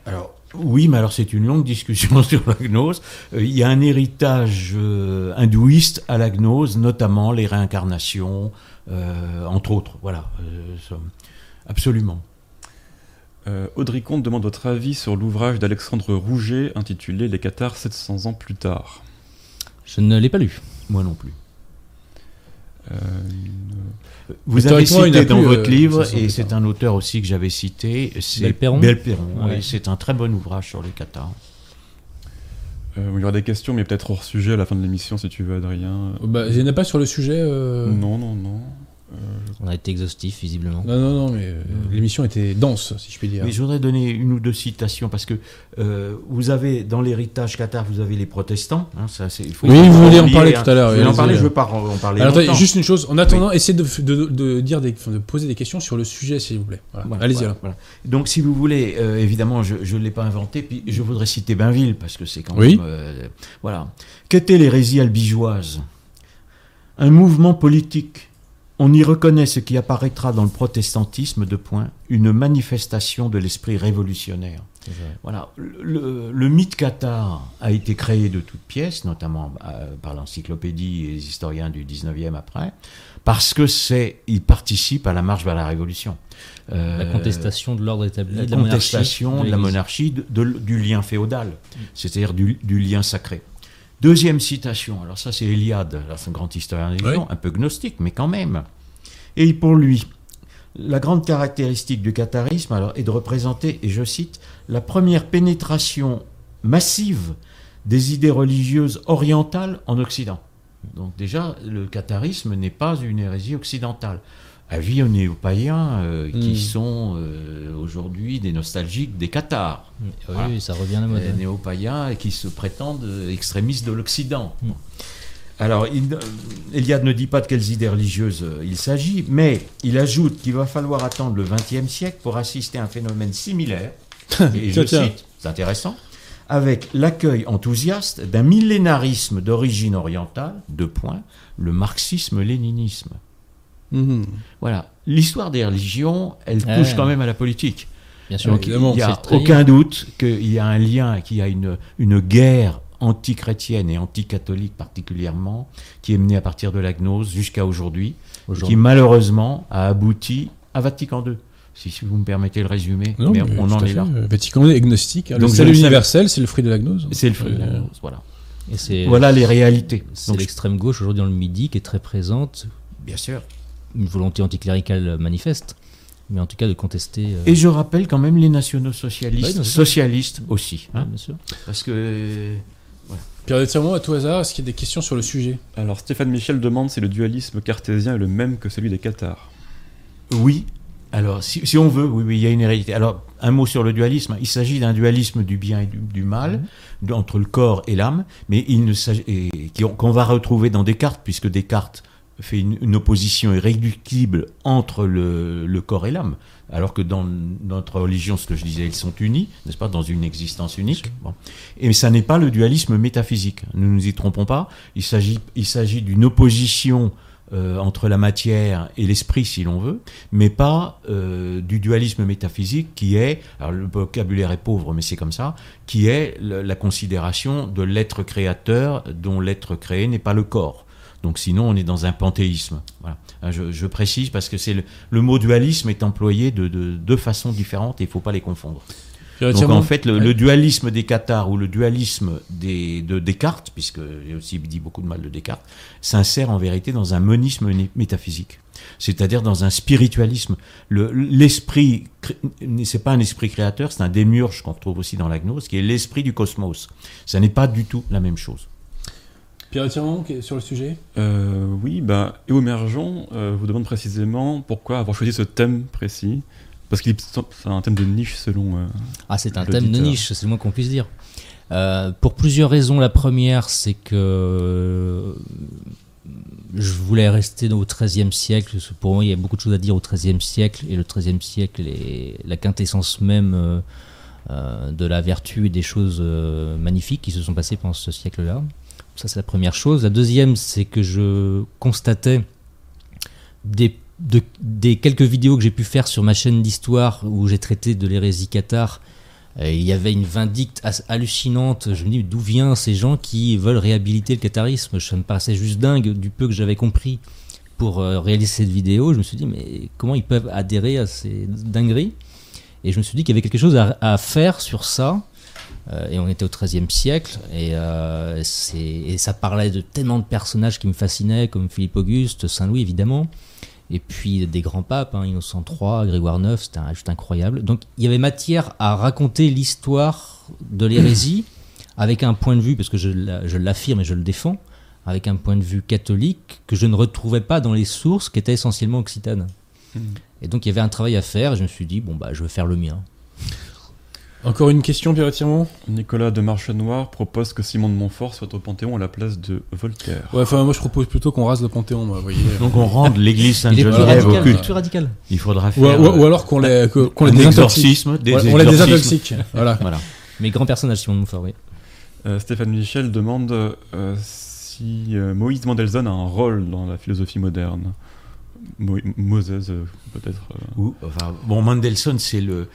Speaker 3: Alors, oui, mais alors c'est une longue discussion sur la gnose. Euh, il y a un héritage euh, hindouiste à la gnose, notamment les réincarnations, euh, entre autres. Voilà, euh, absolument.
Speaker 4: Euh, Audrey Comte demande votre avis sur l'ouvrage d'Alexandre Rouget intitulé Les Cathares 700 ans plus tard.
Speaker 2: Je ne l'ai pas lu.
Speaker 3: Moi non plus.
Speaker 4: Euh,
Speaker 3: Vous avez cité dans
Speaker 1: plus,
Speaker 3: votre
Speaker 1: euh,
Speaker 3: livre, et c'est un auteur aussi que j'avais cité, c'est
Speaker 2: Belperron Ouais.
Speaker 3: c'est un très bon ouvrage sur les Qatars.
Speaker 4: euh, il y aura des questions, mais peut-être hors sujet à la fin de l'émission si tu veux, Adrien.
Speaker 1: Bah, il n'y en a pas sur le sujet. euh,
Speaker 4: Non, non, non. Euh,
Speaker 2: On a été exhaustif, visiblement.
Speaker 1: Non, non, non, mais euh, l'émission était dense, si je puis dire.
Speaker 3: Mais je voudrais donner une ou deux citations parce que euh, vous avez dans l'héritage cathare, vous avez les protestants. hein, ça, c'est- il faut
Speaker 1: Oui, vous voulez en parler
Speaker 3: hein.
Speaker 1: tout à l'heure,
Speaker 3: Je
Speaker 1: oui,
Speaker 3: en parler, je veux pas en en parler
Speaker 1: Alors, attendez,
Speaker 3: longtemps.
Speaker 1: juste une chose. En attendant, essayez de, de- de dire des, de poser des questions sur le sujet, s'il vous plaît. Voilà.
Speaker 3: Voilà,
Speaker 1: Allez-y
Speaker 3: voilà,
Speaker 1: alors.
Speaker 3: Donc, si vous voulez, euh, évidemment, je ne l'ai pas inventé, puis je voudrais citer Bainville, parce que c'est quand
Speaker 1: Oui.
Speaker 3: même... euh, voilà. Qu'était l'hérésie albigeoise Un mouvement politique. On y reconnaît ce qui apparaîtra dans le protestantisme, de point, une manifestation de l'esprit révolutionnaire. Voilà, le, mythe cathare a été créé de toutes pièces, notamment euh, par l'encyclopédie et les historiens du 19e après, parce que c'est, il participe à la marche vers la révolution.
Speaker 2: La
Speaker 3: Euh,
Speaker 2: contestation de l'ordre établi,
Speaker 3: la
Speaker 2: de la monarchie.
Speaker 3: contestation de, la monarchie, de- du lien féodal, c'est-à-dire du, du lien sacré. Deuxième citation, alors ça c'est Eliade, c'est un grand historien de religion,
Speaker 1: Oui.
Speaker 3: un peu gnostique, mais quand même. Et pour lui, la grande caractéristique du catharisme alors, est de représenter, et je cite, la première pénétration massive des idées religieuses orientales en Occident. Donc déjà, le catharisme n'est pas une hérésie occidentale. Avis aux néo-païens euh, qui
Speaker 1: Mm.
Speaker 3: sont euh, aujourd'hui des nostalgiques des Cathares.
Speaker 2: Oui,
Speaker 3: Voilà.
Speaker 2: oui, ça revient à la mode.
Speaker 3: Les néo-païens qui se prétendent euh, extrémistes de l'Occident.
Speaker 2: Mm.
Speaker 3: Alors, il, Eliade ne dit pas de quelles idées religieuses il s'agit, mais il ajoute qu'il va falloir attendre le XXe siècle pour assister à un phénomène similaire, et je cite, c'est intéressant, avec l'accueil enthousiaste d'un millénarisme d'origine orientale, deux points, le marxisme-léninisme.
Speaker 1: Mhm.
Speaker 3: Voilà. L'histoire des religions, elle
Speaker 2: Ouais.
Speaker 3: touche quand même à la politique.
Speaker 2: Bien sûr,
Speaker 3: Donc,
Speaker 1: évidemment,
Speaker 3: il n'y a aucun doute qu'il y a un lien, qu'il y a une, une guerre anti-chrétienne et anti-catholique particulièrement, qui est menée à partir de la gnose jusqu'à aujourd'hui, qui malheureusement a abouti à Vatican II. Si, si vous me permettez le résumé,
Speaker 1: Non,
Speaker 3: mais
Speaker 1: mais
Speaker 3: on en est
Speaker 1: fait.
Speaker 3: là.
Speaker 1: Vatican est agnostique. hein. Le salut universel, c'est le fruit de la gnose.
Speaker 3: C'est le fruit de la
Speaker 1: Euh,
Speaker 3: gnose, voilà.
Speaker 2: Et
Speaker 3: Voilà les réalités.
Speaker 2: c'est
Speaker 3: Donc,
Speaker 2: l'extrême gauche aujourd'hui dans le Midi qui est très présente,
Speaker 3: bien sûr.
Speaker 2: Une volonté anticléricale manifeste, mais en tout cas de contester. euh,
Speaker 3: Et je rappelle quand même les nationaux socialistes,
Speaker 2: Oui,
Speaker 3: socialistes aussi. hein,
Speaker 2: bien sûr.
Speaker 3: parce que
Speaker 1: Pierre Tiremont, à tout hasard, est-ce qu'il y a des questions sur le sujet?
Speaker 4: Alors Stéphane Michel demande si le dualisme cartésien est le même que celui des cathares.
Speaker 3: Oui. Alors, si, si on veut, oui, oui, il y a une réalité. Alors, un mot sur le dualisme. Il s'agit d'un dualisme du bien et du, du mal, de- entre le corps et l'âme, mais il ne s'agit et qui- qu'on va retrouver dans Descartes, puisque Descartes fait une, une opposition irréductible entre le, le corps et l'âme, alors que dans notre religion, ce que je disais, ils sont unis, n'est-ce pas, dans une existence unique. Bon. Et ça n'est pas le dualisme métaphysique. Ne nous y trompons pas. Il s'agit, il s'agit d'une opposition euh, entre la matière et l'esprit, si l'on veut, mais pas euh, du dualisme métaphysique qui est, alors le vocabulaire est pauvre, mais c'est comme ça, qui est le- la considération de l'être créateur dont l'être créé n'est pas le corps. Donc sinon, on est dans un panthéisme. Voilà. Hein, Je, je précise parce que c'est le, le mot dualisme est employé de de deux façons différentes et il ne faut pas les confondre. Donc en fait, le,
Speaker 1: Ouais.
Speaker 3: le dualisme des cathares ou le dualisme des, de Descartes, puisque j'ai aussi dit beaucoup de mal de Descartes, s'insère en vérité dans un monisme métaphysique, c'est-à-dire dans un spiritualisme. Le- L'esprit, cré- c'est pas un esprit créateur, c'est un démiurge qu'on retrouve aussi dans la gnose, qui est l'esprit du cosmos. Ça n'est pas du tout la même chose.
Speaker 1: Pierre est sur le sujet?
Speaker 4: Euh, oui, bah, Eau Mergeon euh, vous demande précisément pourquoi avoir choisi ce thème précis. Parce qu'il c'est un thème de niche selon. euh,
Speaker 2: Ah, c'est un thème de niche, c'est le moins qu'on puisse dire. Euh, pour plusieurs raisons. La première, c'est que je voulais rester au XIIIe siècle. parce que Pour moi, il y a beaucoup de choses à dire au XIIIe siècle. Et le XIIIe siècle est la quintessence même de la vertu et des choses euh, magnifiques qui se sont passées pendant ce siècle-là. Ça, c'est la première chose. La deuxième, c'est que je constatais des, de- des quelques vidéos que j'ai pu faire sur ma chaîne d'histoire où j'ai traité de l'hérésie cathare. Il y avait une vindicte hallucinante. Je me dis, d'où viennent ces gens qui veulent réhabiliter le catharisme? Ça me paraissait juste dingue du peu que j'avais compris pour euh, réaliser cette vidéo. Je me suis dit, mais comment ils peuvent adhérer à ces dingueries? Et je me suis dit qu'il y avait quelque chose à faire sur ça. Euh, et on était au XIIIe siècle, et, euh, et ça parlait de tellement de personnages qui me fascinaient, comme Philippe Auguste, Saint-Louis évidemment, et puis des grands papes, hein, Innocent III, Grégoire IX, c'était juste incroyable. Donc il y avait matière à raconter l'histoire de l'hérésie avec un point de vue, parce que je la- je l'affirme et je le défends, avec un point de vue catholique que je ne retrouvais pas dans les sources qui étaient essentiellement occitanes.
Speaker 4: Mhm.
Speaker 2: Et donc il y avait un travail à faire, et je me suis dit, bon bah je vais faire le mien.
Speaker 1: Encore une question, Pierre Tiremont
Speaker 4: Nicolas de Marche Noir propose que Simon de Montfort soit au Panthéon à la place de Voltaire.
Speaker 1: Ouais, enfin, moi je propose plutôt qu'on rase le Panthéon, moi, vous voyez.
Speaker 3: Donc on rende l'église Sainte-Geneviève au culte.
Speaker 2: plus radical.
Speaker 3: Il faudra
Speaker 1: Ou,
Speaker 3: faire
Speaker 1: ou- ou alors qu'on les, que- qu'on les désintoxique.
Speaker 3: des
Speaker 1: on les désintoxique. Voilà.
Speaker 3: Voilà.
Speaker 2: Mais grand personnage, Simon de Montfort, oui.
Speaker 4: Euh, Stéphane Michel demande euh, si euh, Moïse Mendelssohn a un rôle dans la philosophie moderne. Mo- Moses, euh, peut-être. euh.
Speaker 3: Ou, enfin, bon, Mendelssohn, c'est le.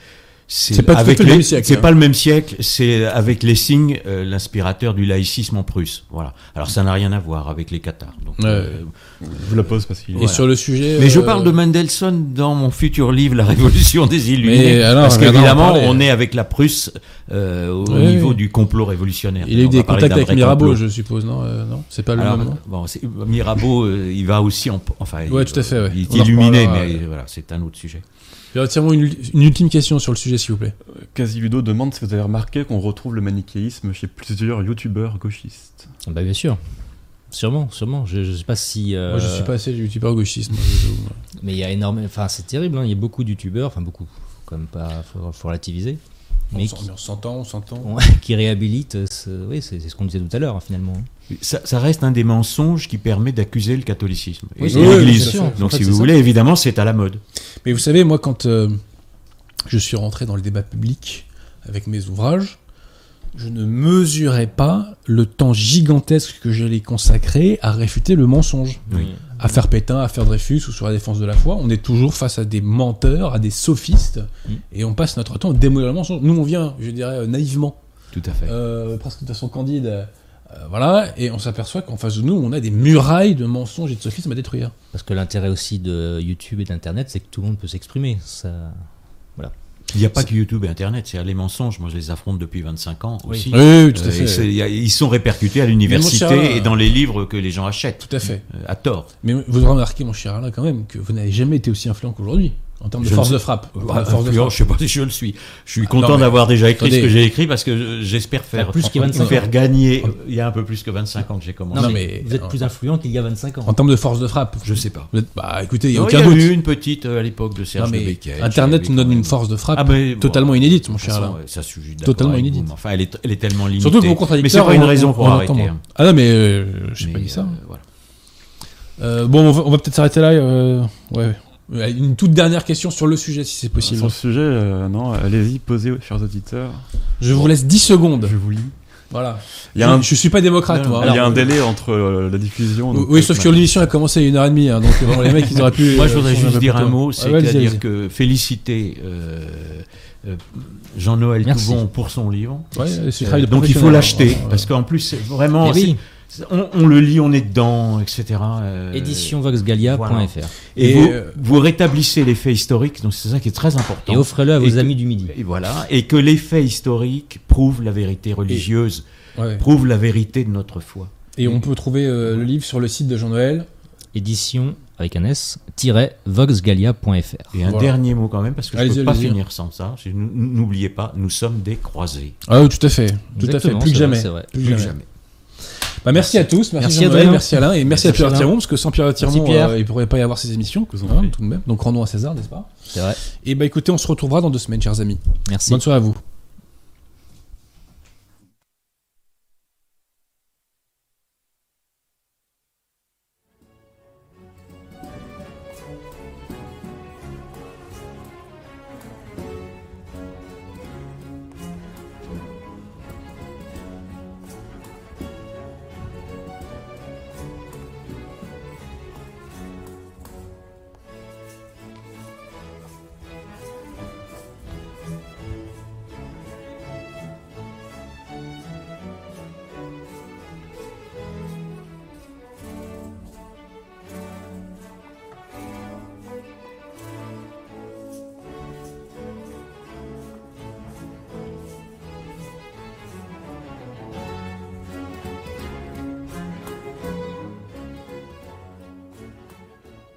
Speaker 1: C'est pas
Speaker 3: avec les-
Speaker 1: même siècle,
Speaker 3: C'est
Speaker 1: hein.
Speaker 3: pas le même siècle. C'est avec Lessing, euh, l'inspirateur du laïcisme en Prusse. Voilà. Alors ça n'a rien à voir avec les. Donc,
Speaker 1: Ouais.
Speaker 3: euh,
Speaker 4: Je vous la pose parce qu'il
Speaker 1: Et
Speaker 3: Voilà.
Speaker 1: sur le sujet.
Speaker 3: Mais je parle de Mendelssohn dans mon futur livre La Révolution des Illuminés.
Speaker 1: Alors,
Speaker 3: parce qu'évidemment, on est avec la Prusse euh, au
Speaker 1: Oui,
Speaker 3: niveau
Speaker 1: oui.
Speaker 3: du complot révolutionnaire.
Speaker 1: Il a eu des contacts avec Mirabeau,
Speaker 3: complot.
Speaker 1: je suppose, non euh, Non, c'est pas le
Speaker 3: Alors,
Speaker 1: même
Speaker 3: bon, Mirabeau, il va aussi en, enfin,
Speaker 1: Ouais,
Speaker 3: il,
Speaker 1: tout à fait, ouais.
Speaker 3: il est
Speaker 1: On
Speaker 3: illuminé, mais voilà, c'est un autre sujet.
Speaker 1: Tiremont, une, une ultime question sur le sujet, s'il vous plaît.
Speaker 4: Quasiludo demande si vous avez remarqué qu'on retrouve le manichéisme chez plusieurs youtubeurs gauchistes.
Speaker 2: Ah Bah bien sûr. Sûrement, sûrement. Je, je sais pas si. euh,
Speaker 1: Moi, je suis pas assez youtubeur gauchiste.
Speaker 2: Mais il y a énormément. Enfin, c'est terrible. hein, Il y a beaucoup de youtubeurs, enfin beaucoup, quand même pas. Faut, faut relativiser.
Speaker 1: On
Speaker 2: Mais
Speaker 1: s'entend, on s'entend.
Speaker 2: qui réhabilitent. ce- Oui, c'est c'est ce qu'on disait tout à l'heure hein, finalement.
Speaker 3: Ça, ça reste un des mensonges qui permet d'accuser le catholicisme et,
Speaker 2: Oui,
Speaker 3: et
Speaker 2: c'est-
Speaker 1: oui,
Speaker 3: l'Église. Donc,
Speaker 1: En fait,
Speaker 3: si vous
Speaker 1: ça.
Speaker 3: voulez, évidemment, c'est à la mode.
Speaker 1: Mais vous savez, moi, quand euh, je suis rentré dans le débat public avec mes ouvrages, je ne mesurais pas le temps gigantesque que j'allais consacrer à réfuter le mensonge.
Speaker 3: Oui.
Speaker 1: À faire Pétain, à faire Dreyfus ou sur la défense de la foi. On est toujours face à des menteurs, à des sophistes,
Speaker 2: Mm.
Speaker 1: et on passe notre temps à démolir le mensonge. Nous, on vient, je dirais, euh, naïvement,
Speaker 3: Tout à fait.
Speaker 1: euh, presque de façon candide, voilà, et on s'aperçoit qu'en face de nous, on a des murailles de mensonges et de sophismes à détruire.
Speaker 2: Parce que l'intérêt aussi de YouTube et d'Internet, c'est que tout le monde peut s'exprimer. Ça...
Speaker 3: Il n'y a pas que YouTube et Internet, c'est les mensonges. Moi, je les affronte depuis 25 ans
Speaker 2: Oui.
Speaker 3: aussi.
Speaker 1: Oui, tout à
Speaker 3: Euh,
Speaker 1: fait.
Speaker 3: a- ils sont répercutés à l'université
Speaker 1: cher,
Speaker 3: et dans les livres que les gens achètent,
Speaker 1: Tout à fait.
Speaker 3: euh, à tort.
Speaker 1: Mais vous remarqué, mon cher Alain, quand même, que vous n'avez jamais été aussi influent qu'aujourd'hui, en termes de
Speaker 3: Je
Speaker 1: force
Speaker 3: ne
Speaker 1: de frappe.
Speaker 3: Voilà,
Speaker 1: de force de frappe.
Speaker 3: je sais pas si je le suis. Je suis
Speaker 1: Ah,
Speaker 3: content
Speaker 1: non, mais
Speaker 3: d'avoir déjà écrit
Speaker 1: attendez.
Speaker 3: ce que j'ai écrit parce que je- j'espère faire
Speaker 2: plus qu'il y a 25
Speaker 3: faire gagner. Il y a un peu plus que 25 ans que j'ai commencé.
Speaker 2: Non,
Speaker 1: Non,
Speaker 2: mais, vous êtes plus influent qu'il y a 25 ans.
Speaker 1: En termes de force de frappe.
Speaker 3: Je sais pas.
Speaker 1: Êtes- bah écoutez, il n'y a
Speaker 3: Non,
Speaker 1: aucun
Speaker 3: il y a
Speaker 1: doute.
Speaker 3: eu une petite euh, à l'époque de
Speaker 1: Non,
Speaker 3: Serge Becquet.
Speaker 1: Internet nous donne une force de frappe
Speaker 3: Ah, mais,
Speaker 1: totalement
Speaker 3: bon,
Speaker 1: inédite, mon cher Alain.
Speaker 3: Ça, d'accord
Speaker 1: Totalement inédite.
Speaker 3: Enfin, elle est, elle est tellement limitée.
Speaker 1: Surtout que vos contradicteurs.
Speaker 3: Mais c'est pas une
Speaker 1: on-
Speaker 3: raison
Speaker 1: on-
Speaker 3: pour arrêter. hein.
Speaker 1: Ah non, mais euh, je sais pas dit ça.
Speaker 3: euh.
Speaker 1: Euh, bon, on va, peut-être s'arrêter là. ouais. Une toute dernière question sur le sujet, si c'est possible.
Speaker 4: Sur le sujet, euh, non, allez-y, posez, chers auditeurs.
Speaker 1: Je vous laisse 10 secondes.
Speaker 4: Je vous lis.
Speaker 1: Voilà.
Speaker 4: Il y a
Speaker 1: je,
Speaker 4: un,
Speaker 1: je suis pas démocrate,
Speaker 3: Non,
Speaker 1: moi.
Speaker 4: il y a
Speaker 1: Alors,
Speaker 4: un délai entre euh, la diffusion. donc,
Speaker 1: Oui,
Speaker 4: euh,
Speaker 1: sauf que l'émission a commencé à une heure et demie, hein, donc bon, les mecs ils auraient pu.
Speaker 3: Moi, je voudrais juste dire un mot,
Speaker 1: Ah,
Speaker 3: c'est-à-dire que féliciter euh, euh, Jean-Noël. Toubon pour son livre.
Speaker 1: Ouais,
Speaker 3: Euh, donc il faut l'acheter parce qu'en plus c'est vraiment
Speaker 2: Eh oui.
Speaker 3: On, on le lit, on est dedans, etc. euh,
Speaker 2: Éditionvoxgalia.fr.
Speaker 3: voilà.
Speaker 1: Et,
Speaker 3: Et, vous,
Speaker 1: euh,
Speaker 3: vous rétablissez les faits historiques, donc c'est ça qui est très important.
Speaker 2: Et offrez-le à vos
Speaker 3: Et que-
Speaker 2: amis du midi.
Speaker 3: Et voilà, et que les faits historiques prouvent la vérité religieuse,
Speaker 1: Ouais.
Speaker 3: prouvent la vérité de notre foi.
Speaker 1: Et on peut trouver euh, le livre sur le site de Jean-Noël.
Speaker 2: Édition avec un S, voxgalia.fr.
Speaker 3: Et un
Speaker 1: Voilà.
Speaker 3: dernier mot quand même, parce que je ne peux pas finir sans ça. N'oubliez pas, nous sommes des croisés.
Speaker 1: Ah oui, tout à fait. Tout à fait. Plus que jamais.
Speaker 2: vrai.
Speaker 1: Plus que
Speaker 3: Plus que
Speaker 1: jamais.
Speaker 3: jamais.
Speaker 1: Bah, merci à tous, merci,
Speaker 2: Adrien.
Speaker 1: merci Alain et merci,
Speaker 2: Merci
Speaker 1: à Pierre. Tirmont parce que sans Pierre Tirmont, euh, il pourrait pas y avoir ces émissions.
Speaker 4: Je vous en
Speaker 1: hein, tout de même. Donc rendons à César, n'est-ce pas?
Speaker 2: C'est vrai.
Speaker 1: Et bah écoutez, on se retrouvera dans deux semaines, chers amis.
Speaker 2: Merci.
Speaker 1: Bonne soirée à vous.